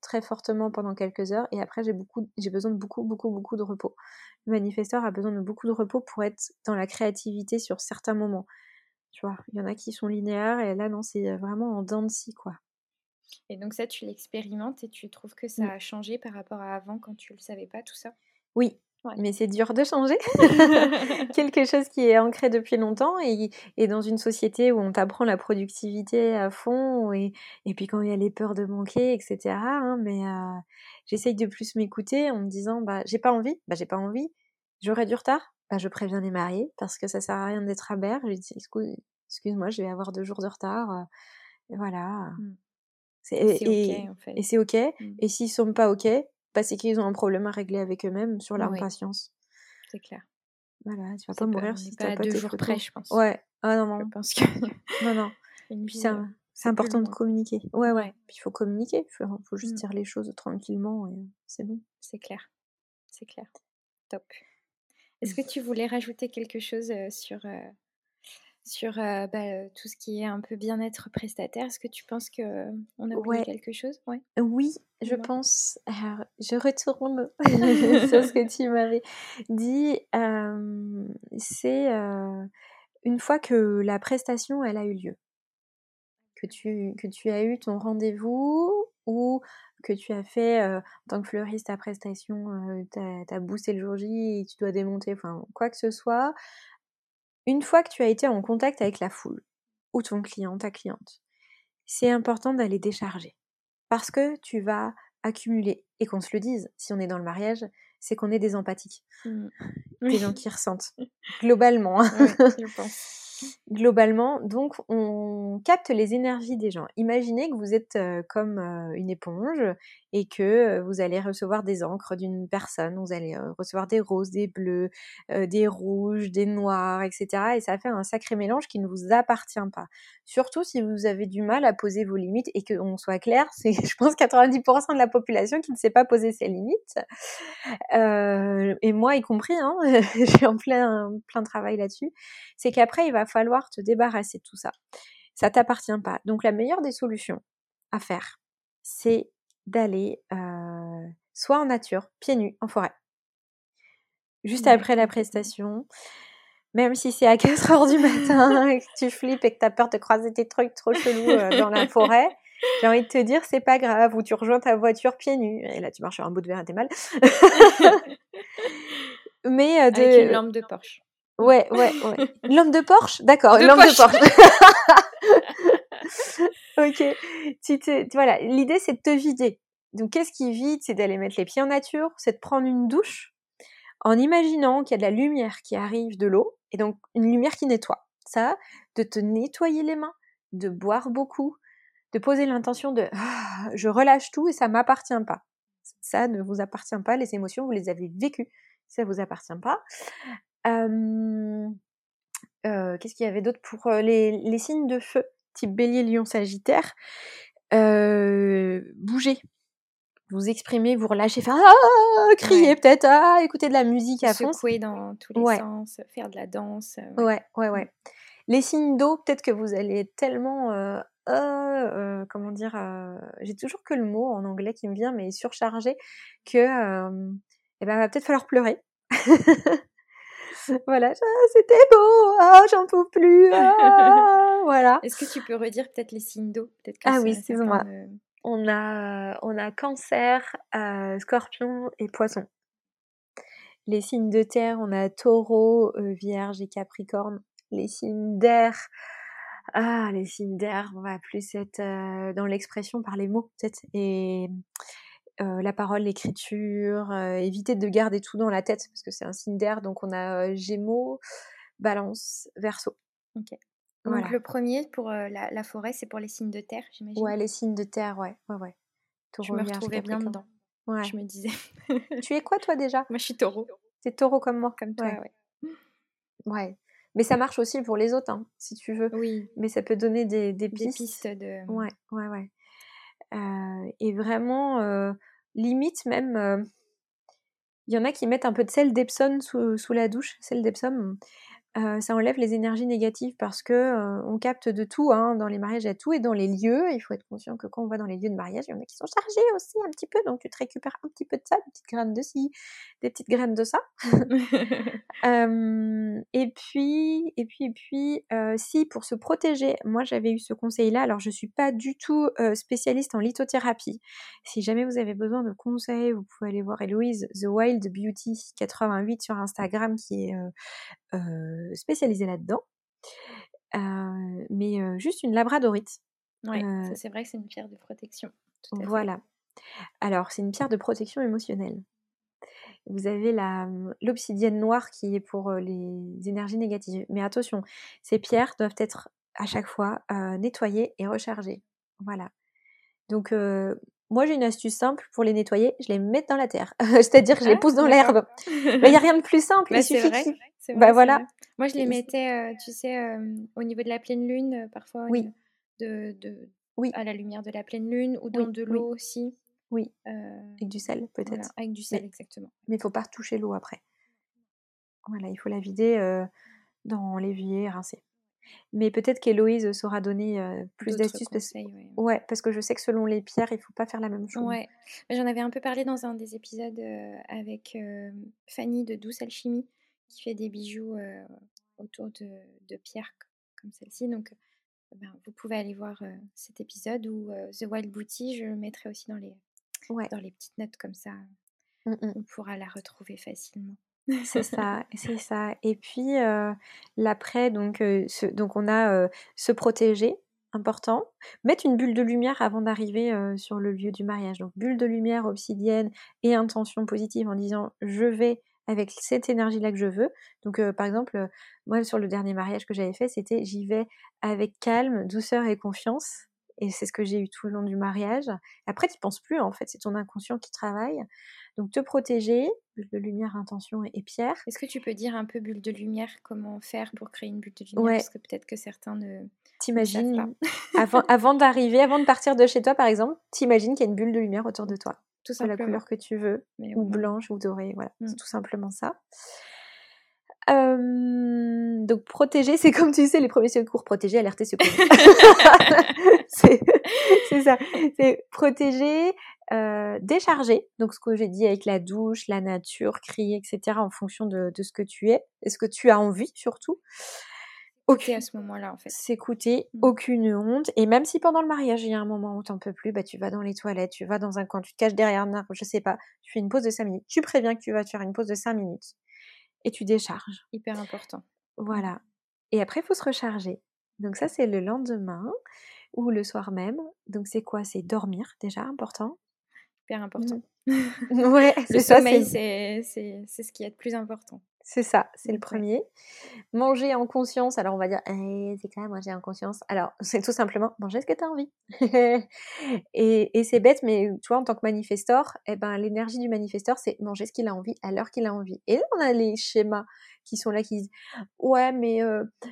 S2: très fortement pendant quelques heures et après j'ai beaucoup j'ai besoin de beaucoup beaucoup beaucoup de repos. Le manifestor a besoin de beaucoup de repos pour être dans la créativité sur certains moments. Tu vois, il y en a qui sont linéaires et là non, c'est vraiment en dents de scie quoi.
S1: Et donc ça, tu l'expérimentes et tu trouves que ça a changé par rapport à avant quand tu le savais pas, tout ça?
S2: Oui, mais c'est dur de changer. Quelque chose qui est ancré depuis longtemps et, et dans une société où on t'apprend la productivité à fond et, et, puis quand il y a les peurs de manquer, etc. Hein, mais euh, j'essaye de plus m'écouter en me disant bah j'ai pas envie, bah j'ai pas envie. J'aurai du retard, bah je préviens les mariés parce que ça sert à rien d'être à. Je dis excuse-moi, je vais avoir deux jours de retard. Euh, et voilà. Mmh. C'est ok en fait. Et c'est ok. Mmh. Et s'ils sont pas ok, bah, c'est qu'ils ont un problème à régler avec eux-mêmes sur leur patience.
S1: C'est clair.
S2: Voilà, tu vas pas mourir si t'as pas
S1: deux jours près, je pense.
S2: Ouais. Ah non non.
S1: Je pense que.
S2: non non. c'est important de communiquer. Ouais ouais. Puis il faut communiquer. Il faut, faut, juste mmh. dire les choses tranquillement et c'est bon.
S1: C'est clair. C'est clair. Top. Est-ce que tu voulais rajouter quelque chose sur sur bah, tout ce qui est un peu bien-être prestataire. Est-ce que tu penses qu'on a oublié quelque chose?
S2: Ouais. Oui, je pense. Alors, je retourne sur ce que tu m'avais dit. c'est une fois que la prestation, elle a eu lieu, que tu, que tu as eu ton rendez-vous ou que tu as fait en tant que fleuriste ta prestation, tu as, boosté le jour J et tu dois démonter, enfin quoi que ce soit, une fois que tu as été en contact avec la foule, ou ton client, ta cliente, c'est important d'aller décharger. Parce que tu vas accumuler, et qu'on se le dise, si on est dans le mariage, c'est qu'on est des empathiques. Mmh. Des gens qui ressentent. Globalement. Hein. je pense. Globalement, donc on capte les énergies des gens. Imaginez que vous êtes comme une éponge et que vous allez recevoir des encres d'une personne, vous allez recevoir des roses, des bleus, des rouges, des noirs, etc. Et ça fait un sacré mélange qui ne vous appartient pas. Surtout si vous avez du mal à poser vos limites et qu'on soit clair, c'est je pense 90% de la population qui ne sait pas poser ses limites. et moi y compris, hein, j'ai en plein, plein travail là-dessus. C'est qu'après il va falloir te débarrasser de tout ça. Ça t'appartient pas. Donc la meilleure des solutions à faire, c'est d'aller euh, soit en nature, pieds nus, en forêt. Juste après la prestation, même si c'est à 4 heures du matin et que tu flippes et que tu as peur de croiser tes trucs trop chelous euh, dans la forêt, j'ai envie de te dire, c'est pas grave, ou tu rejoins ta voiture pieds nus, et là tu marches sur un bout de verre et t'es mal.
S1: Mais euh, de... Avec une lampe de Porsche.
S2: Ouais, ouais, ouais. Lampe de Porsche? D'accord, une lampe de Porsche. ok. Voilà, l'idée c'est de te vider. Donc qu'est-ce qui vide? C'est d'aller mettre les pieds en nature, c'est de prendre une douche en imaginant qu'il y a de la lumière qui arrive de l'eau, et donc une lumière qui nettoie. Ça, de te nettoyer les mains, de boire beaucoup, de poser l'intention de ah, je relâche tout et ça m'appartient pas. Ça ne vous appartient pas, les émotions, vous les avez vécues, ça vous appartient pas. Euh, Qu'est-ce qu'il y avait d'autre pour les, les signes de feu? Type bélier, lion, sagittaire, euh, bougez. Vous exprimez, vous relâchez, faire ah, crier peut-être, ah, écouter de la musique à fond.
S1: Secouer dans tous les sens, faire de la danse.
S2: Ouais, ouais, ouais. Mmh. Les signes d'eau, peut-être que vous allez tellement euh, euh, comment dire, j'ai toujours que le mot en anglais qui me vient, mais surchargé, que eh ben, va peut-être falloir pleurer. voilà, ah, c'était beau, ah, j'en peux plus, ah, voilà.
S1: Est-ce que tu peux redire peut-être les signes d'eau?
S2: Ah oui, excuse-moi. On a, on a cancer, euh, scorpion et poisson. Les signes de terre, on a taureau, euh, vierge et capricorne. Les signes d'air, ah, les signes d'air, on va plus être euh, dans l'expression par les mots, peut-être. Et euh, la parole, l'écriture, euh, éviter de garder tout dans la tête parce que c'est un signe d'air. Donc on a euh, Gémeaux, Balance, Verseau.
S1: Ok. Donc le premier pour la, forêt, c'est pour les signes de terre, j'imagine?
S2: Ouais, les signes de terre, ouais, ouais, ouais.
S1: je me retrouvais bien dedans. Ouais. Je me disais.
S2: tu es quoi toi déjà?
S1: Moi, je suis taureau.
S2: C'est taureau comme moi.
S1: Comme toi, ouais.
S2: Ouais. Mais ça marche aussi pour les autres, hein, si tu veux.
S1: Oui.
S2: Mais ça peut donner des, des
S1: pistes. Des pistes de.
S2: Ouais, ouais, ouais. Euh, et vraiment, euh, limite même, euh, il y en a qui mettent un peu de sel d'Epsom sous, sous, la douche, sel d'Epsom. Euh, ça enlève les énergies négatives parce que euh, on capte de tout hein, dans les mariages à tout et dans les lieux. Il faut être conscient que quand on va dans les lieux de mariage, il y en a qui sont chargés aussi un petit peu, donc tu te récupères un petit peu de ça, des petites graines de ci, des petites graines de ça. et puis, et puis, et puis, euh, si pour se protéger, moi j'avais eu ce conseil-là. Alors je suis pas du tout spécialiste en lithothérapie. Si jamais vous avez besoin de conseils, vous pouvez aller voir Héloïse The Wild Beauty 88 sur Instagram qui est spécialisée là-dedans. Mais juste une labradorite.
S1: Oui, c'est vrai que c'est une pierre de protection.
S2: voilà. Alors, c'est une pierre de protection émotionnelle. Vous avez mmh, l'obsidienne noire qui est pour les énergies négatives. Mais attention, ces pierres doivent être à chaque fois nettoyées et rechargées. Voilà. Donc, moi, j'ai une astuce simple pour les nettoyer, je les mets dans la terre. C'est-à-dire que je les ah, pousse dans l'herbe. Mais il n'y a rien de plus simple.
S1: Bah, il suffit vrai, bah, voilà. Moi, je les mettais, euh, tu sais, euh, au niveau de la pleine lune, euh, parfois,
S2: oui.
S1: de, de, oui. à la lumière de la pleine lune, ou dans de l'eau aussi.
S2: Oui. avec du sel, peut-être.
S1: avec du sel, exactement.
S2: Mais il ne faut pas toucher l'eau après. Voilà, il faut la vider dans l'évier, rincer. Mais peut-être qu'Héloïse saura donner plus d'astuces. Parce... Ouais. parce que je sais que selon les pierres, il ne faut pas faire la même chose.
S1: Ouais, j'en avais un peu parlé dans un des épisodes avec Fanny de Douce Alchimie, qui fait des bijoux autour de, pierres comme celle-ci. Donc, ben, vous pouvez aller voir cet épisode ou The Wild Booty, je le mettrai aussi dans les, dans les petites notes comme ça. Mmh on pourra la retrouver facilement.
S2: C'est ça, c'est ça. Et puis l'après, donc, on a se protéger, important. Mettre une bulle de lumière avant d'arriver sur le lieu du mariage. Donc bulle de lumière obsidienne et intention positive en disant je vais avec cette énergie-là que je veux. Donc par exemple, moi sur le dernier mariage que j'avais fait, c'était j'y vais avec calme, douceur et confiance. Et c'est ce que j'ai eu tout le long du mariage. Après, tu penses plus, en fait, c'est ton inconscient qui travaille. Donc, te protéger, bulle de lumière, intention et pierre.
S1: Est-ce que tu peux dire un peu bulle de lumière, comment faire pour créer une bulle de lumière? Parce que peut-être que certains ne.
S2: T'imagines, avant, avant d'arriver, avant de partir de chez toi, par exemple, t'imagines qu'il y a une bulle de lumière autour de toi. Tout simplement. la couleur que tu veux, ou blanche ou dorée, voilà, c'est mmh. tout simplement ça donc protéger, c'est comme tu sais les premiers secours, protéger, alerter, secours. c'est ça, c'est protéger, euh, décharger. Donc ce que j'ai dit avec la douche, la nature, crier, etc. En fonction de, de ce que tu es, et ce que tu as envie surtout.
S1: Écouter à ce moment-là en fait.
S2: S'écouter, mmh. aucune honte. Et même si pendant le mariage il y a un moment où t'en peux plus, bah tu vas dans les toilettes, tu vas dans un coin, tu te caches derrière un arbre, je sais pas, tu fais une pause de 5 minutes. Tu préviens que tu vas te faire une pause de 5 minutes et tu décharges.
S1: Hyper important.
S2: Voilà. Et après, il faut se recharger. Donc ça, c'est le lendemain ou le soir même. Donc c'est quoi? C'est dormir déjà, important.
S1: Hyper important.
S2: ouais,
S1: le sommeil, c'est ce qui est le plus important.
S2: C'est ça, c'est le premier. Manger en conscience, alors on va dire, «Eh, c'est même manger en conscience. Alors, c'est tout simplement manger ce que tu as envie. et, c'est bête, mais tu vois, en tant que manifestor, eh ben, l'énergie du manifestor, c'est manger ce qu'il a envie à l'heure qu'il a envie. Et là, on a les schémas qui sont là, qui disent, ouais, mais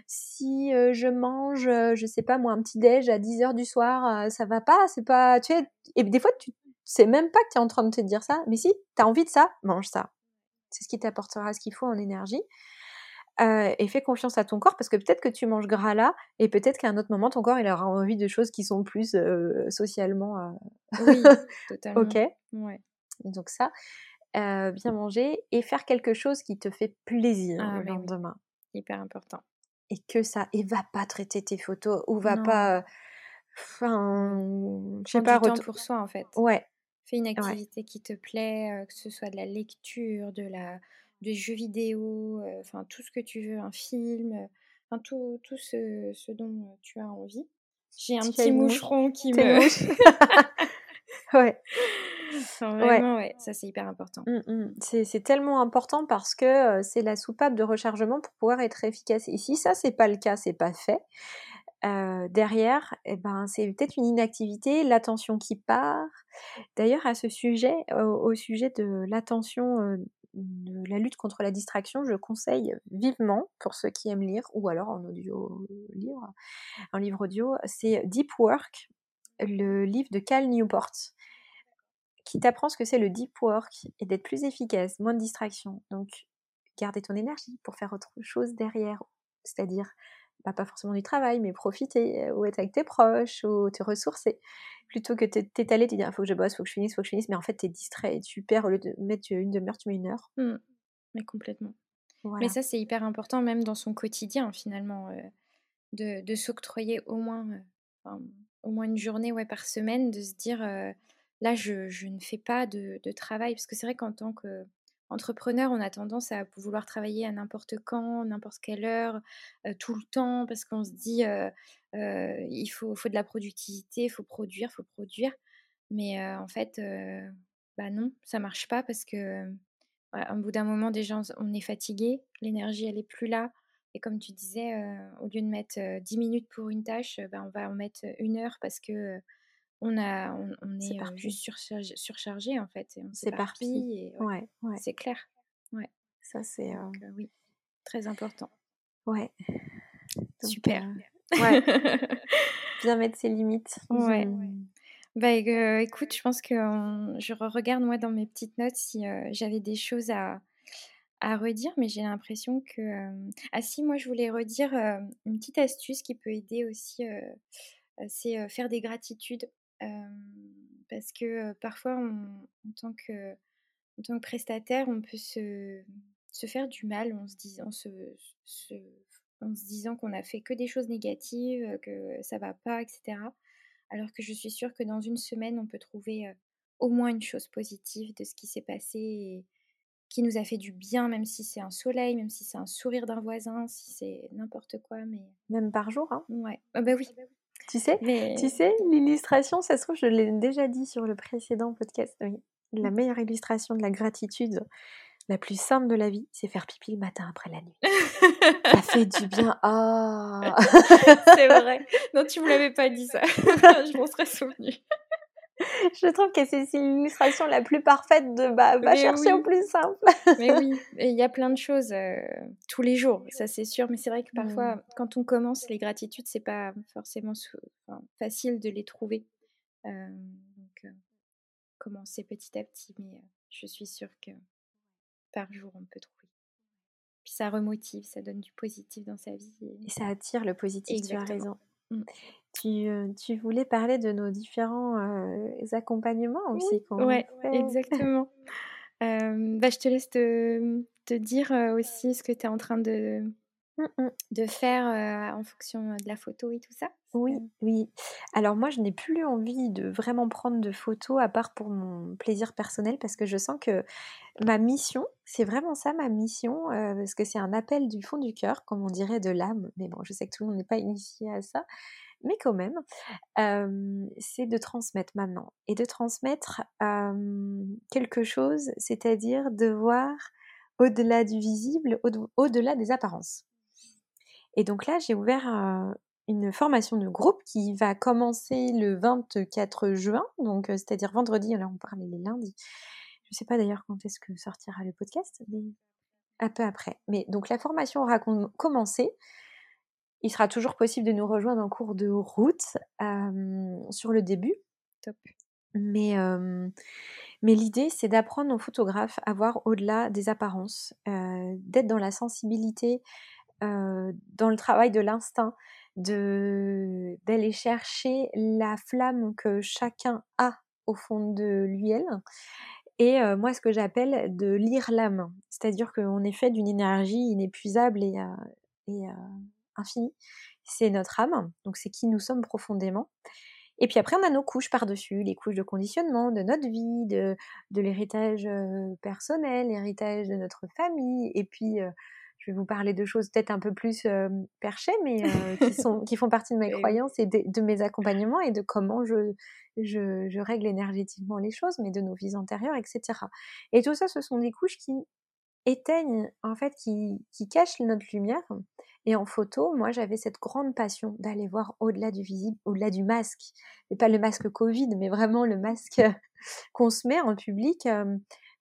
S2: si je mange, je sais pas moi, un petit déj à 10h du soir, ça va pas, c'est pas, tu sais, et des fois, tu sais même pas que tu es en train de te dire ça, mais si, tu as envie de ça, mange ça c'est ce qui t'apportera ce qu'il faut en énergie. Euh, et fais confiance à ton corps parce que peut-être que tu manges gras là et peut-être qu'à un autre moment ton corps il aura envie de choses qui sont plus euh, socialement
S1: euh, oui totalement.
S2: Ok. Ouais. donc ça bien manger et faire quelque chose qui te fait plaisir ah, le lendemain.
S1: hyper important.
S2: Et que ça et va pas traiter tes photos ou va pas enfin
S1: je sais pas temps pour soi en fait.
S2: Ouais
S1: Fais une activité qui te plaît, que ce soit de la lecture, de la, des jeux vidéo, enfin tout ce que tu veux, un film, enfin tout, tout ce, ce, dont tu as envie. J'ai un petit moucheron qui me.
S2: ouais.
S1: vraiment, ouais. ça c'est hyper important.
S2: Mmh, mmh. C'est tellement important parce que c'est la soupape de rechargement pour pouvoir être efficace. Et si ça c'est pas le cas, c'est pas fait. Derrière, eh ben, c'est peut-être une inactivité, l'attention qui part. D'ailleurs, à ce sujet, au, sujet de l'attention, de la lutte contre la distraction, je conseille vivement, pour ceux qui aiment lire, ou alors en audio livre, en livre audio, c'est Deep Work, le livre de Cal Newport, qui t'apprend ce que c'est le deep work et d'être plus efficace, moins de distraction. Donc, garder ton énergie pour faire autre chose derrière, c'est-à-dire bah, pas forcément du travail, mais profiter, ou être avec tes proches, ou te ressourcer. Plutôt que t'étaler, te dire, il «Ah, faut que je bosse, faut que je finisse, faut que je finisse, mais en fait, t'es distrait et tu perds, au lieu de mettre une demi-heure, tu mets une heure.
S1: Mmh. Mais complètement. Mais ça, c'est hyper important, même dans son quotidien, finalement, de, de s'octroyer au moins, au moins une journée ouais, par semaine, de se dire, là, je, je, ne fais pas de, de travail, parce que c'est vrai qu'en tant que entrepreneur, on a tendance à vouloir travailler à n'importe quand, n'importe quelle heure, tout le temps, parce qu'on se dit il faut, de la productivité, il faut produire, il faut produire. Mais en fait, bah non, ça marche pas parce que au bout d'un moment, déjà, on est fatigué, l'énergie, elle est plus là. Et comme tu disais, au lieu de mettre 10 minutes pour une tâche, bah, on va en mettre une heure parce que on, a, on, est, juste surchargé, surchargé, en fait.
S2: C'est parti. Ouais, ouais.
S1: C'est clair. Ouais.
S2: Ça, c'est.
S1: oui, très important.
S2: Ouais.
S1: Super.
S2: ouais. Bien mettre ses limites.
S1: Ouais. Mmh. Bah, écoute, je pense que je regarde moi dans mes petites notes si j'avais des choses à, à redire, mais j'ai l'impression que. Ah si, moi je voulais redire une petite astuce qui peut aider aussi, c'est faire des gratitudes parce que parfois, en, tant que, en tant que prestataire, on peut se, se faire du mal en se, disant, se, en se disant qu'on a fait que des choses négatives, que ça va pas, etc. Alors que je suis sûre que dans une semaine, on peut trouver au moins une chose positive de ce qui s'est passé et qui nous a fait du bien, même si c'est un soleil, même si c'est un sourire d'un voisin, si c'est n'importe quoi. mais
S2: Même par jour, hein
S1: Ouais. Ah bah oui.
S2: Tu sais, tu sais, l'illustration, ça se trouve, je l'ai déjà dit sur le précédent podcast. Oui. La mmh. meilleure illustration de la gratitude, la plus simple de la vie, c'est faire pipi le matin après la nuit. ça fait du bien. Ah
S1: C'est vrai. Non, tu me l'avais pas dit ça. Je m'en serais souvenue.
S2: Je trouve que c'est l'illustration la plus parfaite de bah, va chercher au plus simple.
S1: mais oui, il y a plein de choses euh, tous les jours, ça c'est sûr. Mais c'est vrai que parfois, mmh. quand on commence les gratitudes, c'est pas forcément facile de les trouver. Euh, donc, euh, commencer petit à petit, mais je suis sûre que par jour, on peut trouver. Puis ça remotive, ça donne du positif dans sa vie.
S2: Et, ça attire le positif, tu as raison. Mmh. Tu, tu, voulais parler de nos différents accompagnements aussi
S1: Oui, exactement. bah, je te laisse te, te dire aussi ce que tu es en train de. De faire en fonction de la photo et tout ça
S2: Oui, oui. Alors moi, je n'ai plus envie de vraiment prendre de photos à part pour mon plaisir personnel parce que je sens que ma mission, c'est vraiment ça ma mission, parce que c'est un appel du fond du cœur, comme on dirait de l'âme. Mais bon, je sais que tout le monde n'est pas initié à ça. Mais quand même, c'est de transmettre maintenant. Et de transmettre quelque chose, c'est-à-dire de voir au-delà du visible, au-delà des apparences. Et donc là, j'ai ouvert une formation de groupe qui va commencer le 24 juin, donc c'est-à-dire vendredi, alors on parle les lundis. Je ne sais pas d'ailleurs quand est-ce que sortira le podcast, mais un peu après. Mais donc la formation aura commencé. Il sera toujours possible de nous rejoindre en cours de route sur le début.
S1: Top.
S2: Mais, mais l'idée, c'est d'apprendre aux photographes à voir au-delà des apparences, d'être dans la sensibilité dans le travail de l'instinct, d'aller chercher la flamme que chacun a au fond de elle et moi ce que j'appelle de lire l'âme c'est-à-dire qu'on est fait d'une énergie inépuisable et, et infinie. C'est notre âme donc c'est qui nous sommes profondément. Et puis après on a nos couches par-dessus les couches de conditionnement de notre vie de, de l'héritage personnel l'héritage de notre famille. Et puis je vais vous parler de choses peut-être un peu plus perchées, mais qui, sont, qui font partie de mes croyances et de, mes accompagnements et de comment je, je, règle énergétiquement les choses, mais de nos vies antérieures, etc. Et tout ça, ce sont des couches qui éteignent, en fait, qui, qui cachent notre lumière. Et en photo, moi, j'avais cette grande passion d'aller voir au-delà du visible, au-delà du masque. Et pas le masque Covid, mais vraiment le masque qu'on se met en public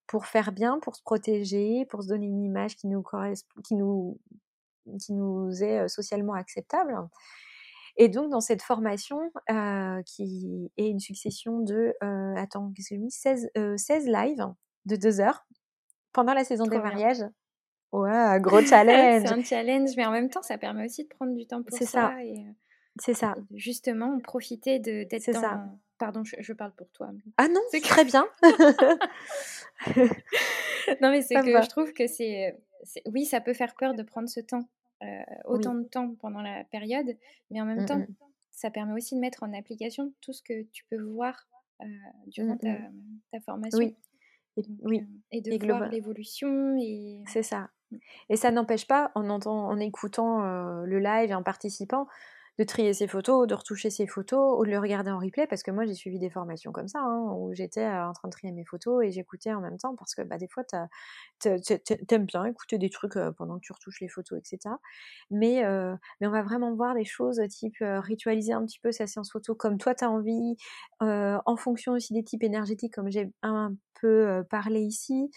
S2: pour faire bien, pour se protéger, pour se donner une image qui nous correspond, qui nous, qui nous est socialement acceptable. Et donc, dans cette formation, euh, qui est une succession de, euh, attends, qu'est-ce que 16, 16 lives de deux heures pendant la saison des mariages. Ouais, gros challenge.
S1: c'est un challenge, mais en même temps, ça permet aussi de prendre du temps pour ça. ça.
S2: C'est ça.
S1: justement, profiter d'être dans, ça. Pardon, je, parle pour toi.
S2: Ah non, c'est très bien.
S1: non, mais c'est que je trouve que c'est. Oui, ça peut faire peur de prendre ce temps, euh, autant de temps pendant la période, mais en même mmh temps, ça permet aussi de mettre en application tout ce que tu peux voir euh, durant mmh ta, formation.
S2: Oui.
S1: Et, oui. Euh, et de voir l'évolution. Et...
S2: C'est ça. Et ça n'empêche pas, en, entend, en écoutant le live et en participant, de trier ses photos, de retoucher ses photos ou de le regarder en replay parce que moi j'ai suivi des formations comme ça hein, où j'étais euh, en train de trier mes photos et j'écoutais en même temps parce que bah, des fois t'aimes bien écouter des trucs euh, pendant que tu retouches les photos etc. Mais, euh, mais on va vraiment voir des choses type ritualiser un petit peu sa séance photo comme toi t'as envie en fonction aussi des types énergétiques comme j'ai un peu parlé ici,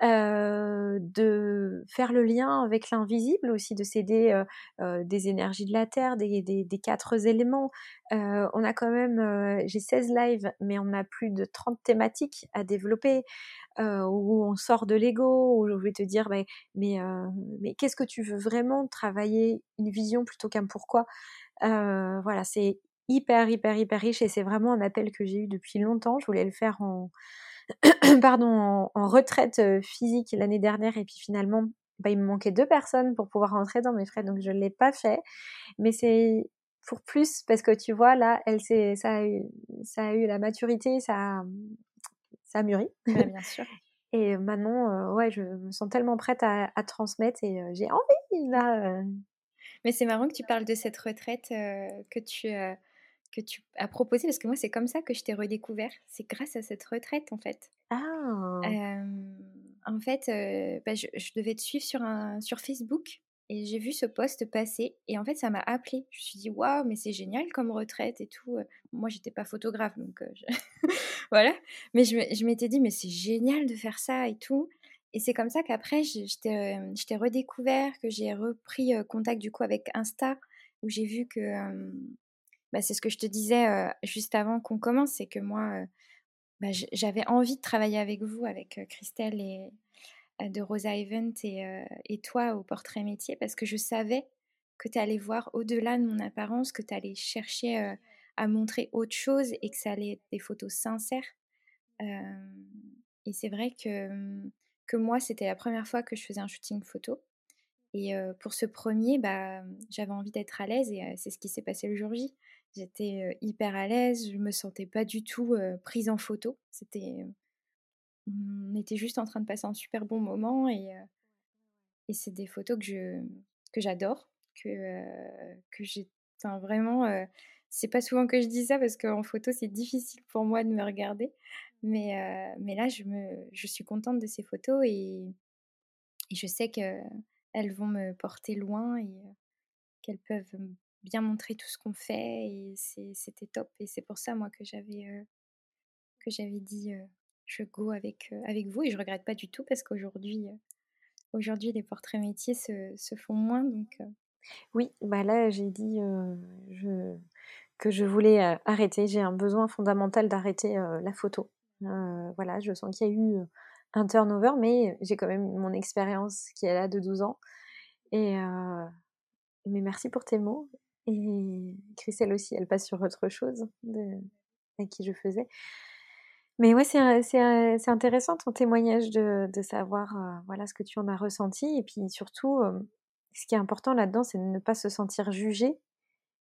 S2: de faire le lien avec l'invisible aussi, de s'aider des énergies de la Terre, des, quatre éléments. on a quand même, j'ai 16 lives, mais on a plus de 30 thématiques à développer. où on sort de l'ego, où je vais te dire, mais, qu'est-ce que tu veux vraiment travailler Une vision plutôt qu'un pourquoi? Voilà, c'est hyper, hyper, hyper riche et c'est vraiment un appel que j'ai eu depuis longtemps. Je voulais le faire pardon, en, retraite physique l'année dernière et puis finalement, bah, il me manquait deux personnes pour pouvoir rentrer dans mes frais, donc je ne l'ai pas fait. Mais c'est pour plus parce que tu vois, là, elle, ça, a eu, ça a eu la maturité, ça, ça a mûri.
S1: bien sûr.
S2: Et maintenant, ouais, je me sens tellement prête à, transmettre et j'ai envie là.
S1: Mais c'est marrant que tu parles de cette retraite que tu que tu as proposé parce que moi c'est comme ça que je t'ai redécouvert. C'est grâce à cette retraite en fait.
S2: Ah.
S1: En fait, bah, je, devais te suivre sur, Facebook et j'ai vu ce post passer et en fait ça m'a appelé. Je me suis dit waouh mais c'est génial comme retraite et tout. Moi j'étais pas photographe donc voilà. Mais je, m'étais dit mais c'est génial de faire ça et tout. Et c'est comme ça qu'après je, t'ai redécouvert, que j'ai repris contact du coup avec Insta où j'ai vu que bah, c'est ce que je te disais juste avant qu'on commence, c'est que moi bah, j'avais envie de travailler avec vous, avec Christelle et de Rosa Event et, toi au portrait métier parce que je savais que tu allais voir au-delà de mon apparence, que tu allais chercher à montrer autre chose et que ça allait être des photos sincères. et c'est vrai que, que moi, c'était la première fois que je faisais un shooting photo. Et pour ce premier, bah, j'avais envie d'être à l'aise et c'est ce qui s'est passé le jour J. J'étais hyper à l'aise, je me sentais pas du tout prise en photo. C'était on était juste en train de passer un super bon moment et, et c'est des photos que je que j'adore, que, que j'ai vraiment c'est pas souvent que je dis ça parce qu'en photo c'est difficile pour moi de me regarder mais, mais là je, me, je suis contente de ces photos et, et je sais qu'elles vont me porter loin et qu'elles peuvent bien montrer tout ce qu'on fait et c'était top et c'est pour ça moi que j'avais que j'avais dit je go avec, avec vous et je regrette pas du tout parce qu'aujourd'hui, aujourd'hui les portraits métiers se, se font moins. Donc,
S2: Oui, bah là j'ai dit que je voulais arrêter. J'ai un besoin fondamental d'arrêter la photo. voilà, je sens qu'il y a eu un turnover, mais j'ai quand même mon expérience qui est là de 12 ans. Et mais merci pour tes mots. Et Christelle aussi, elle passe sur autre chose de, avec qui je faisais. Mais ouais, c'est intéressant ton témoignage de, savoir euh, voilà ce que tu en as ressenti. Et puis surtout, euh, ce qui est important là-dedans, c'est de ne pas se sentir jugé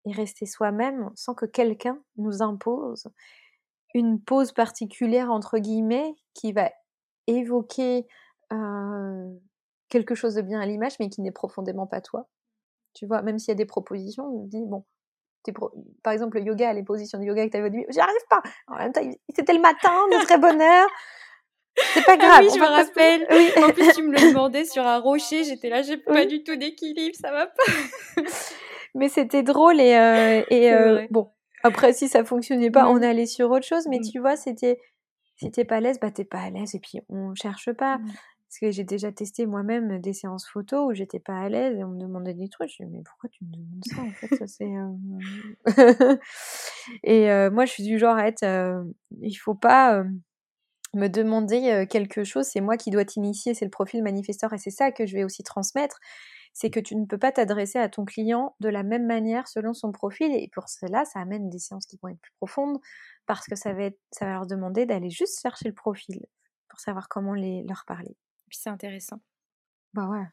S2: et rester soi-même sans que quelqu'un nous impose une pose particulière, entre guillemets, qui va évoquer euh, quelque chose de bien à l'image, mais qui n'est profondément pas toi. Tu vois, même s'il y a des propositions, on dit, bon, par exemple, le yoga, les positions de yoga que tu avais au début, j'y arrive pas. En même temps, c'était le matin, de très bonne heure. C'est pas ah grave.
S1: oui, je me rappelle. Oui. En plus, tu me le demandais sur un rocher. J'étais là, j'ai pas du tout d'équilibre, ça va pas.
S2: mais c'était drôle et, euh, et euh, bon. Après, si ça fonctionnait pas, on allait sur autre chose. Mais mm. tu vois, c'était, si t'es pas à l'aise, bah t'es pas à l'aise et puis on cherche pas. Mm. Parce que j'ai déjà testé moi-même des séances photos où j'étais pas à l'aise et on me demandait des trucs. Je me mais pourquoi tu me demandes ça en fait? Ça, c'est, euh, Et euh, moi, je suis du genre à être. Euh, il faut pas me demander quelque chose. C'est moi qui dois t'initier. C'est le profil manifesteur et c'est ça que je vais aussi transmettre. C'est que tu ne peux pas t'adresser à ton client de la même manière selon son profil. Et pour cela, ça amène des séances qui vont être plus profondes parce que ça va, être, ça va leur demander d'aller juste chercher le profil pour savoir comment les, leur parler.
S1: Puis c'est intéressant.
S2: Bah ouais.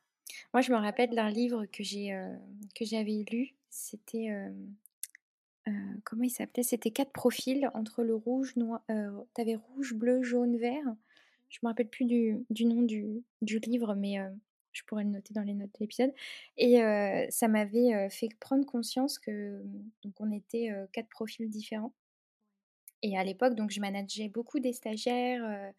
S1: Moi, je me rappelle d'un livre que j'ai euh, que j'avais lu. C'était euh, euh, comment il s'appelait? C'était quatre profils entre le rouge, noir. T'avais rouge, bleu, jaune, vert. Je me rappelle plus du, du nom du, du, livre, mais je pourrais le noter dans les notes de l'épisode. Et ça m'avait fait prendre conscience que donc on était quatre profils différents. Et à l'époque, donc, je manageais beaucoup des stagiaires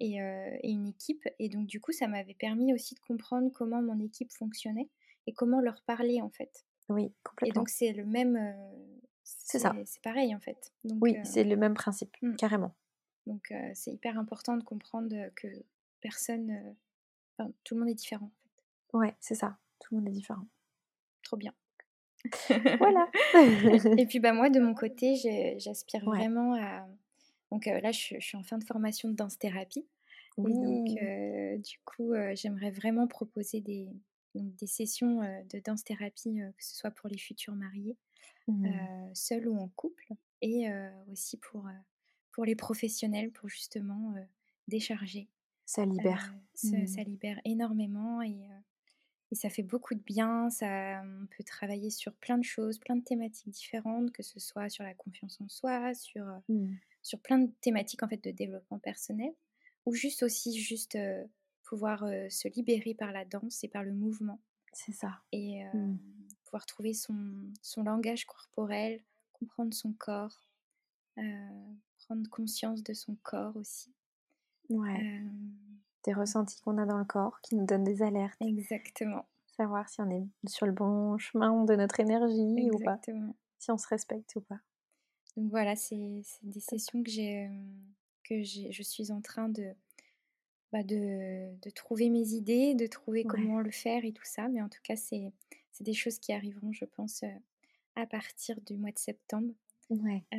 S1: et, une équipe. Et donc, du coup, ça m'avait permis aussi de comprendre comment mon équipe fonctionnait et comment leur parler, en fait.
S2: Oui, complètement.
S1: Et donc, c'est le même.
S2: c'est ça.
S1: C'est pareil, en fait.
S2: Donc, oui, c'est le même principe, mmh. carrément.
S1: Donc, c'est hyper important de comprendre que personne. Enfin, tout le monde est différent, en fait.
S2: Ouais, c'est ça. Tout le monde est différent.
S1: Trop bien.
S2: Voilà.
S1: et puis bah moi de mon côté, j'aspire vraiment à. Donc là, je, suis en fin de formation de danse thérapie. Et donc du coup, j'aimerais vraiment proposer des, des sessions de danse thérapie, que ce soit pour les futurs mariés, mmh. seuls ou en couple, et aussi pour pour les professionnels, pour justement décharger.
S2: Ça libère.
S1: ça, mmh. ça, libère énormément et et ça fait beaucoup de bien, ça, on peut travailler sur plein de choses, plein de thématiques différentes, que ce soit sur la confiance en soi, sur, euh, mmh. sur plein de thématiques en fait de développement personnel, ou juste aussi juste euh, pouvoir euh, se libérer par la danse et par le mouvement.
S2: C'est ça.
S1: Et mmh. pouvoir trouver son, son, langage corporel, comprendre son corps, prendre conscience de son corps aussi.
S2: Ouais. Des ressentis qu'on a dans le corps qui nous donnent des alertes.
S1: Exactement.
S2: Savoir si on est sur le bon chemin de notre énergie ou pas.
S1: Exactement.
S2: Si on se respecte ou pas.
S1: Donc voilà, c'est des sessions que j'ai, euh, que je suis en train de, bah, de, de trouver mes idées, de trouver
S2: Ouais.
S1: comment le faire et tout ça. Mais en tout cas, c'est c'est des choses qui arriveront, je pense, euh, à partir du mois de septembre.
S2: Ouais.
S1: Euh,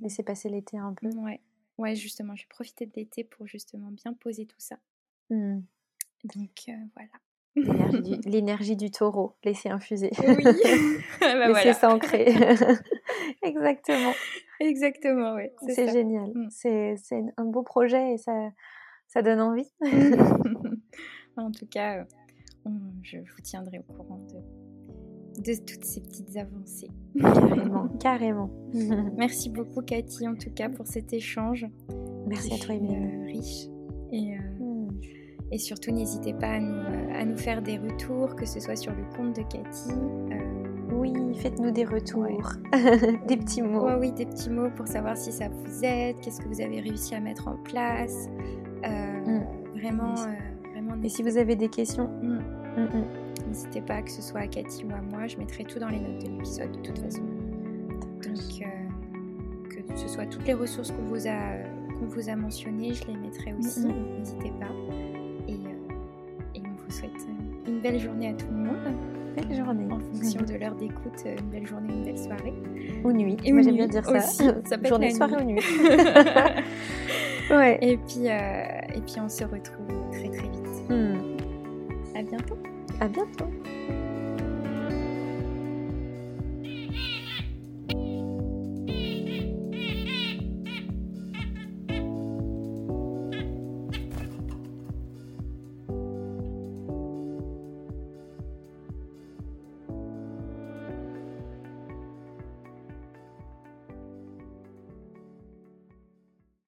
S2: Laisser passer l'été un peu.
S1: ouais, ouais, justement, je vais profiter de l'été pour justement bien poser tout ça.
S2: Hmm.
S1: Donc euh, voilà.
S2: L'énergie du, taureau, laisser infuser.
S1: Oui, Ah bah
S2: laisser
S1: voilà.
S2: s'ancrer. Exactement.
S1: Exactement, ouais.
S2: C'est génial.
S1: Mm.
S2: C'est un beau projet et ça, ça donne envie.
S1: en tout cas, euh, on- je vous tiendrai au courant de, de toutes ces petites avancées.
S2: Carrément, carrément.
S1: Merci beaucoup Cathy en tout cas pour cet échange.
S2: Merci à toi, Emeline.
S1: euh, riche. Et, euh. Et surtout, n'hésitez pas à nous, euh, à nous faire des retours, que ce soit sur le compte de Cathy. euh,
S2: Oui, faites-nous des retours, des petits mots.
S1: ouais, oui, des petits mots pour savoir si ça vous aide, qu'est-ce que vous avez réussi à mettre en place. Euh,
S2: Mm.
S1: Vraiment, euh,
S2: Et si vous avez des questions,
S1: Mm.
S2: mm,
S1: N'hésitez pas, que ce soit à Cathy ou à moi, je mettrai tout dans les notes de l'épisode de toute façon. Donc, que ce soit toutes les ressources qu'on vous a, qu'on vous a mentionnées, je les mettrai aussi, n'hésitez pas. Vous souhaite euh, une belle journée à tout le monde,
S2: belle journée.
S1: en fonction de l'heure d'écoute, euh, une belle journée, une belle soirée.
S2: Ou nuit.
S1: Et
S2: Moi j'aime bien dire ça.
S1: aussi, ça peut
S2: Journée, soirée
S1: nuit.
S2: ou nuit. ouais.
S1: Et puis, euh, et puis on se retrouve très très vite.
S2: Hmm.
S1: À bientôt
S2: À bientôt.